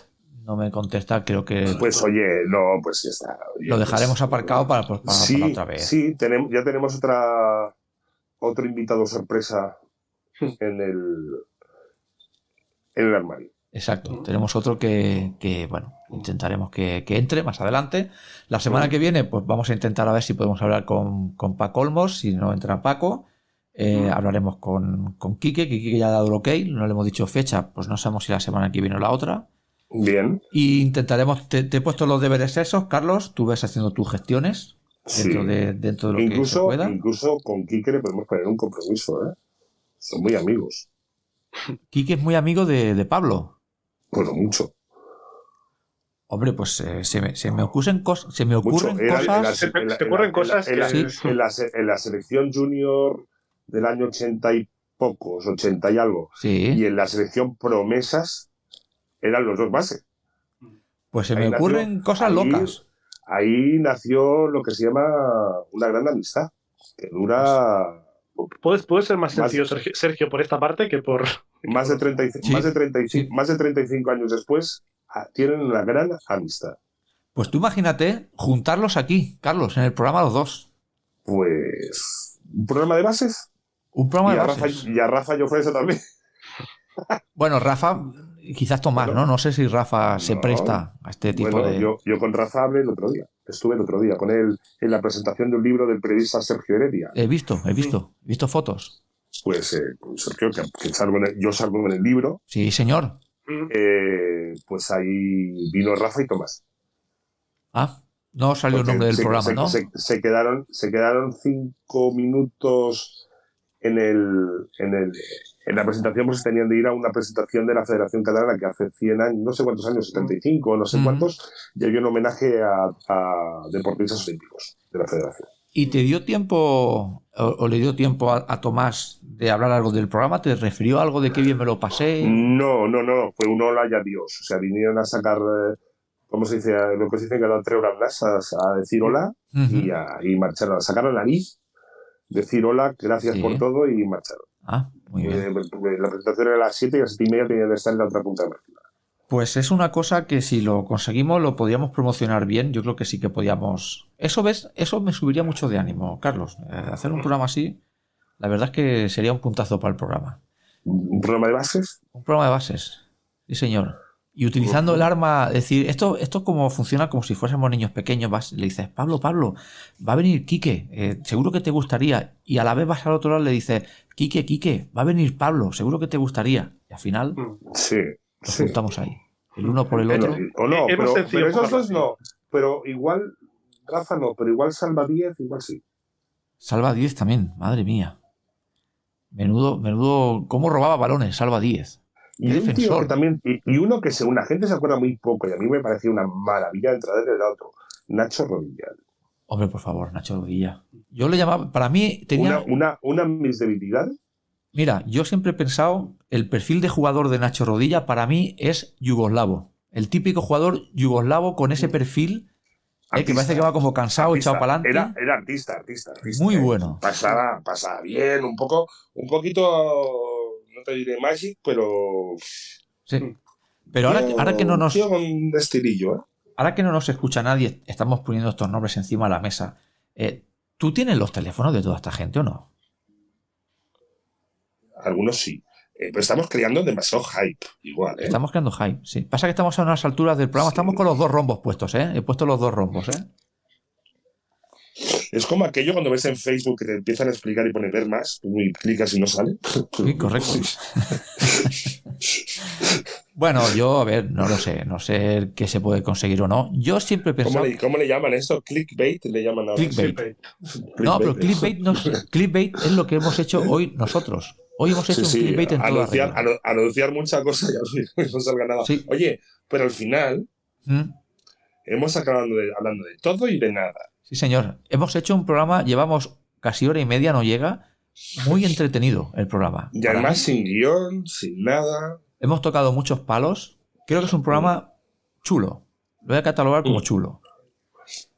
Speaker 3: No me contesta, creo que.
Speaker 6: Pues oye, no, pues ya está.
Speaker 3: lo dejaremos pues, aparcado para, pues, para, otra vez.
Speaker 6: Sí, tenemos, ya tenemos otra otro invitado sorpresa [LAUGHS] en el, en el armario.
Speaker 3: Exacto. Tenemos otro que, bueno, intentaremos que, entre más adelante. La semana que viene, pues vamos a intentar a ver si podemos hablar con, con Paco Olmos. Si no entra Paco, eh, hablaremos con, con Quique. Quique ya ha dado el ok. No le hemos dicho fecha, pues no sabemos si la semana que viene o la otra.
Speaker 6: Bien.
Speaker 3: Y intentaremos, te, he puesto los deberes esos, Carlos. Tú ves haciendo tus gestiones dentro, de, dentro de lo
Speaker 6: incluso,
Speaker 3: que pueda.
Speaker 6: Incluso con Quique le podemos poner un compromiso, ¿eh? Son muy amigos.
Speaker 3: Quique es muy amigo de, Pablo.
Speaker 6: Bueno, mucho.
Speaker 3: Hombre, pues eh, se, me, se, me, ocurren, se me ocurren
Speaker 5: cosas. se te ocurren cosas.
Speaker 6: En, la, selección junior del año 80 y pocos, 80 y algo. Y en la selección promesas eran los dos bases.
Speaker 3: Pues se me ocurren cosas locas.
Speaker 6: Ahí nació lo que se llama una gran amistad, que dura
Speaker 5: Puede, ser más sencillo, Sergio, por esta parte que por. [LAUGHS]
Speaker 6: Más de, 35, más, de 35, más de 35 años después, ah, tienen una gran amistad.
Speaker 3: Pues tú imagínate juntarlos aquí, Carlos, en el programa los dos.
Speaker 6: Pues. ¿Un programa de bases?
Speaker 3: Un programa
Speaker 6: de
Speaker 3: bases.
Speaker 6: y a Rafa yo eso también.
Speaker 3: Bueno, Rafa, quizás Tomás, ¿no? No sé si Rafa se presta a este tipo de.
Speaker 6: Yo, yo con Rafa hablé el otro día. Estuve el otro día con él en la presentación de un libro del periodista Sergio Heredia.
Speaker 3: He visto, he visto, he visto fotos.
Speaker 6: Pues eh, Sergio, que, yo salgo en el libro.
Speaker 3: Sí, señor.
Speaker 6: Eh, pues ahí vino Rafa y Tomás.
Speaker 3: Ah, no salió el nombre del programa, ¿no?
Speaker 6: Se, quedaron, se quedaron cinco minutos en el, en el en la presentación pues tenían de ir a una presentación de la Federación Catalana que hace 100 años, no sé cuántos años, 75 no sé cuántos, y había un homenaje a, deportistas olímpicos de la Federación.
Speaker 3: ¿Y te dio tiempo, o, le dio tiempo a, Tomás de hablar algo del programa? ¿Te refirió algo de qué bien me lo pasé?
Speaker 6: No, no, no, fue un hola y adiós. O sea, vinieron a sacar, eh, ¿cómo se dice? Lo que se dice que dan tres horas más a, decir hola y, a, y marcharon, a sacar la nariz, decir hola, gracias por todo y marcharon.
Speaker 3: Ah, muy bien.
Speaker 6: La presentación era a las 7 y a las 7 y media tenía que estar en la otra punta de Barcelona.
Speaker 3: Pues es una cosa que si lo conseguimos lo podíamos promocionar bien. Yo creo que sí que podíamos. Eso ves, eso me subiría mucho de ánimo, Carlos. Eh, hacer un programa así, la verdad es que sería un puntazo para el programa.
Speaker 6: ¿Un programa de bases?
Speaker 3: Un programa de bases. Sí, señor. Y utilizando el arma, decir, esto, esto como funciona como si fuésemos niños pequeños, vas, le dices, Pablo, Pablo, va a venir Quique, eh, seguro que te gustaría. Y a la vez vas al otro lado y le dices, Quique, Quique, va a venir Pablo, seguro que te gustaría. Y al final,
Speaker 6: mm. sí,
Speaker 3: nos juntamos ahí. El uno por el otro.
Speaker 6: o no, pero, esos dos no. Pero igual, Rafa no, pero igual Salva 10, igual sí.
Speaker 3: Salva 10 también, madre mía. Menudo, menudo, cómo robaba balones, Salva 10.
Speaker 6: Y, un tío que también, y, uno que según la gente se acuerda muy poco, y a mí me parecía una maravilla de entrar del otro, Nacho Rodilla.
Speaker 3: Hombre, por favor, Nacho Rodilla. Yo le llamaba, para mí tenía...
Speaker 6: Una, una, mis debilidades.
Speaker 3: Mira, yo siempre he pensado, el perfil de jugador de Nacho Rodilla para mí es yugoslavo. El típico jugador yugoslavo con ese perfil eh, que parece que va como cansado, echado para adelante.
Speaker 6: Era, era artista, artista, artista.
Speaker 3: Muy bueno.
Speaker 6: Pasaba, pasaba bien, un poco, un poquito no te diré Magic, pero.
Speaker 3: Sí. Pero ahora, ahora que no nos.
Speaker 6: ¿eh?
Speaker 3: Ahora que no nos escucha nadie, estamos poniendo estos nombres encima de la mesa. Eh, ¿Tú tienes los teléfonos de toda esta gente o no?
Speaker 6: Algunos sí. Eh, pero estamos creando demasiado hype, igual. ¿eh?
Speaker 3: Estamos creando hype, sí. Pasa que estamos a unas alturas del programa, estamos con los dos rombos puestos, ¿eh? He puesto los dos rombos, ¿eh?
Speaker 6: Es como aquello cuando ves en Facebook que te empiezan a explicar y poner ver más, y clicas y no sale.
Speaker 3: Sí, correcto. [LAUGHS] bueno, yo, a ver, no lo sé, no sé qué se puede conseguir o no. Yo siempre he
Speaker 6: ¿Cómo le, ¿Cómo le, llaman esto? ¿Clickbait? Le llaman ahora.
Speaker 3: Clickbait. No, pero clickbait, no, clickbait es lo que hemos hecho hoy nosotros. Hoy hemos hecho un clickbait en
Speaker 6: anunciar, toda anunciar mucha cosa y [LAUGHS] no salga nada. Oye, pero al final ¿Mm? hemos acabado hablando de todo y de nada.
Speaker 3: Sí, señor. Hemos hecho un programa, llevamos casi hora y media, no llega. Muy entretenido el programa.
Speaker 6: Y además sin guion, sin nada.
Speaker 3: Hemos tocado muchos palos. Creo que es un programa chulo. Lo voy a catalogar como chulo.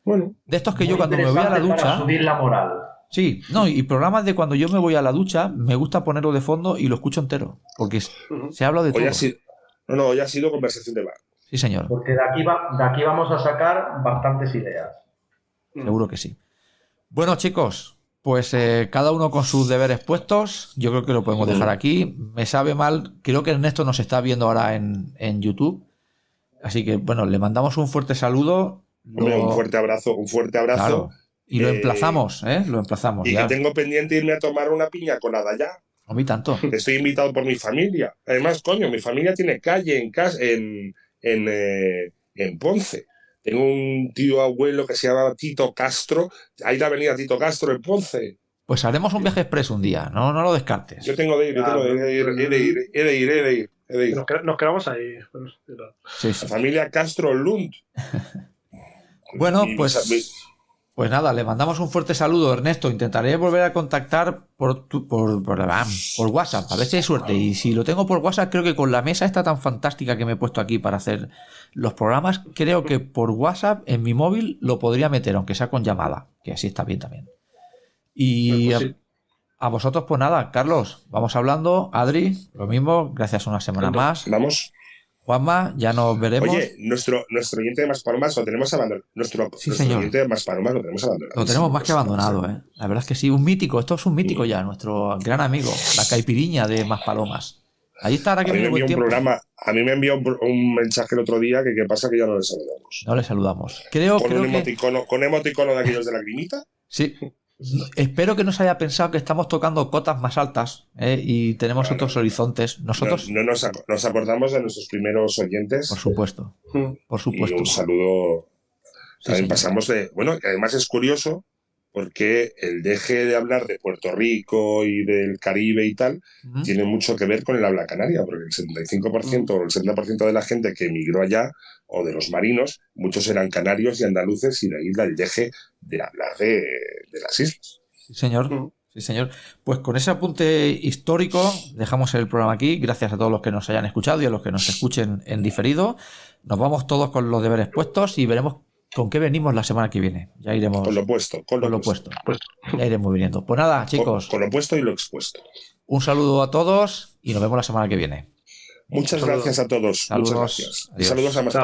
Speaker 6: Bueno.
Speaker 3: De estos que yo cuando me voy a la ducha. Para
Speaker 4: subir la moral.
Speaker 3: Sí, no, y programas de cuando yo me voy a la ducha, me gusta ponerlo de fondo y lo escucho entero. Porque se habla de todo.
Speaker 6: no, no, hoy ha sido conversación de bar.
Speaker 3: Sí, señor.
Speaker 4: Porque de aquí, de aquí vamos a sacar bastantes ideas.
Speaker 3: Seguro que sí. Bueno, chicos, pues eh, cada uno con sus deberes puestos. Yo creo que lo podemos dejar aquí. Me sabe mal. Creo que Ernesto nos está viendo ahora en, YouTube. Así que, bueno, le mandamos un fuerte saludo.
Speaker 6: Un fuerte abrazo, un fuerte abrazo.
Speaker 3: Y lo eh, emplazamos, ¿eh? Lo emplazamos.
Speaker 6: Y que tengo pendiente irme a tomar una piña colada ya.
Speaker 3: A mí tanto. [LAUGHS]
Speaker 6: Estoy invitado por mi familia. Además, coño, mi familia tiene calle en, en, en, eh, en Ponce. Tengo un tío abuelo que se llama Tito Castro. Ahí la avenida Tito Castro en Ponce.
Speaker 3: Pues haremos un viaje expreso un día, no, no lo descartes.
Speaker 6: Yo tengo de ir, yo tengo de ir, he de ir, he de ir, he de ir. He de ir.
Speaker 5: Nos, quedamos ahí.
Speaker 6: La familia Castro Lund.
Speaker 3: bueno, pues pues nada, le mandamos un fuerte saludo, Ernesto. Intentaré volver a contactar por, por, por, WhatsApp, a ver si hay suerte. Y si lo tengo por WhatsApp, creo que con la mesa esta tan fantástica que me he puesto aquí para hacer los programas, creo que por WhatsApp en mi móvil lo podría meter, aunque sea con llamada, que así está bien también. Y pues a, vosotros, pues nada, Carlos, vamos hablando. Adri, lo mismo, gracias una semana más.
Speaker 6: Vamos.
Speaker 3: Juanma, ya nos veremos.
Speaker 6: Oye, nuestro, nuestro oyente de Maspalomas lo tenemos abandonado. Nuestro,
Speaker 3: sí,
Speaker 6: oyente de Maspalomas lo tenemos abandonado.
Speaker 3: Lo tenemos más que abandonado, ¿eh? La verdad es que sí, un mítico. Esto es un mítico ya, nuestro gran amigo, la caipiriña de Maspalomas. Ahí está, ahora que
Speaker 6: a mí me envió un programa, A mí me envió un, mensaje el otro día que qué pasa que ya no le saludamos.
Speaker 3: No le saludamos. Creo,
Speaker 6: con
Speaker 3: un
Speaker 6: emoticono, con emoticono de aquellos de la grimita.
Speaker 3: Sí, [LAUGHS] Espero que no se haya pensado que estamos tocando cotas más altas ¿eh? y tenemos otros horizontes. Nosotros.
Speaker 6: No, nos, acordamos de nuestros primeros oyentes.
Speaker 3: Por supuesto. Por supuesto. Y
Speaker 6: un saludo. También pasamos de. Bueno, además es curioso porque el deje de hablar de Puerto Rico y del Caribe y tal tiene mucho que ver con el habla canaria, porque el 75% o el 70% de la gente que emigró allá o de los marinos, muchos eran canarios y andaluces y de ahí el deje de hablar de, las islas.
Speaker 3: Sí, señor. Sí, señor. Pues con ese apunte histórico dejamos el programa aquí. Gracias a todos los que nos hayan escuchado y a los que nos escuchen en diferido. Nos vamos todos con los deberes puestos y veremos ¿Con qué venimos la semana que viene? Ya iremos.
Speaker 6: Con lo opuesto.
Speaker 3: Con, lo, opuesto. Ya iremos viniendo. Pues nada, chicos.
Speaker 6: Con, lo opuesto y lo expuesto.
Speaker 3: Un saludo a todos y nos vemos la semana que viene.
Speaker 6: Muchas gracias a todos. Saludos. Muchas gracias. Saludos a más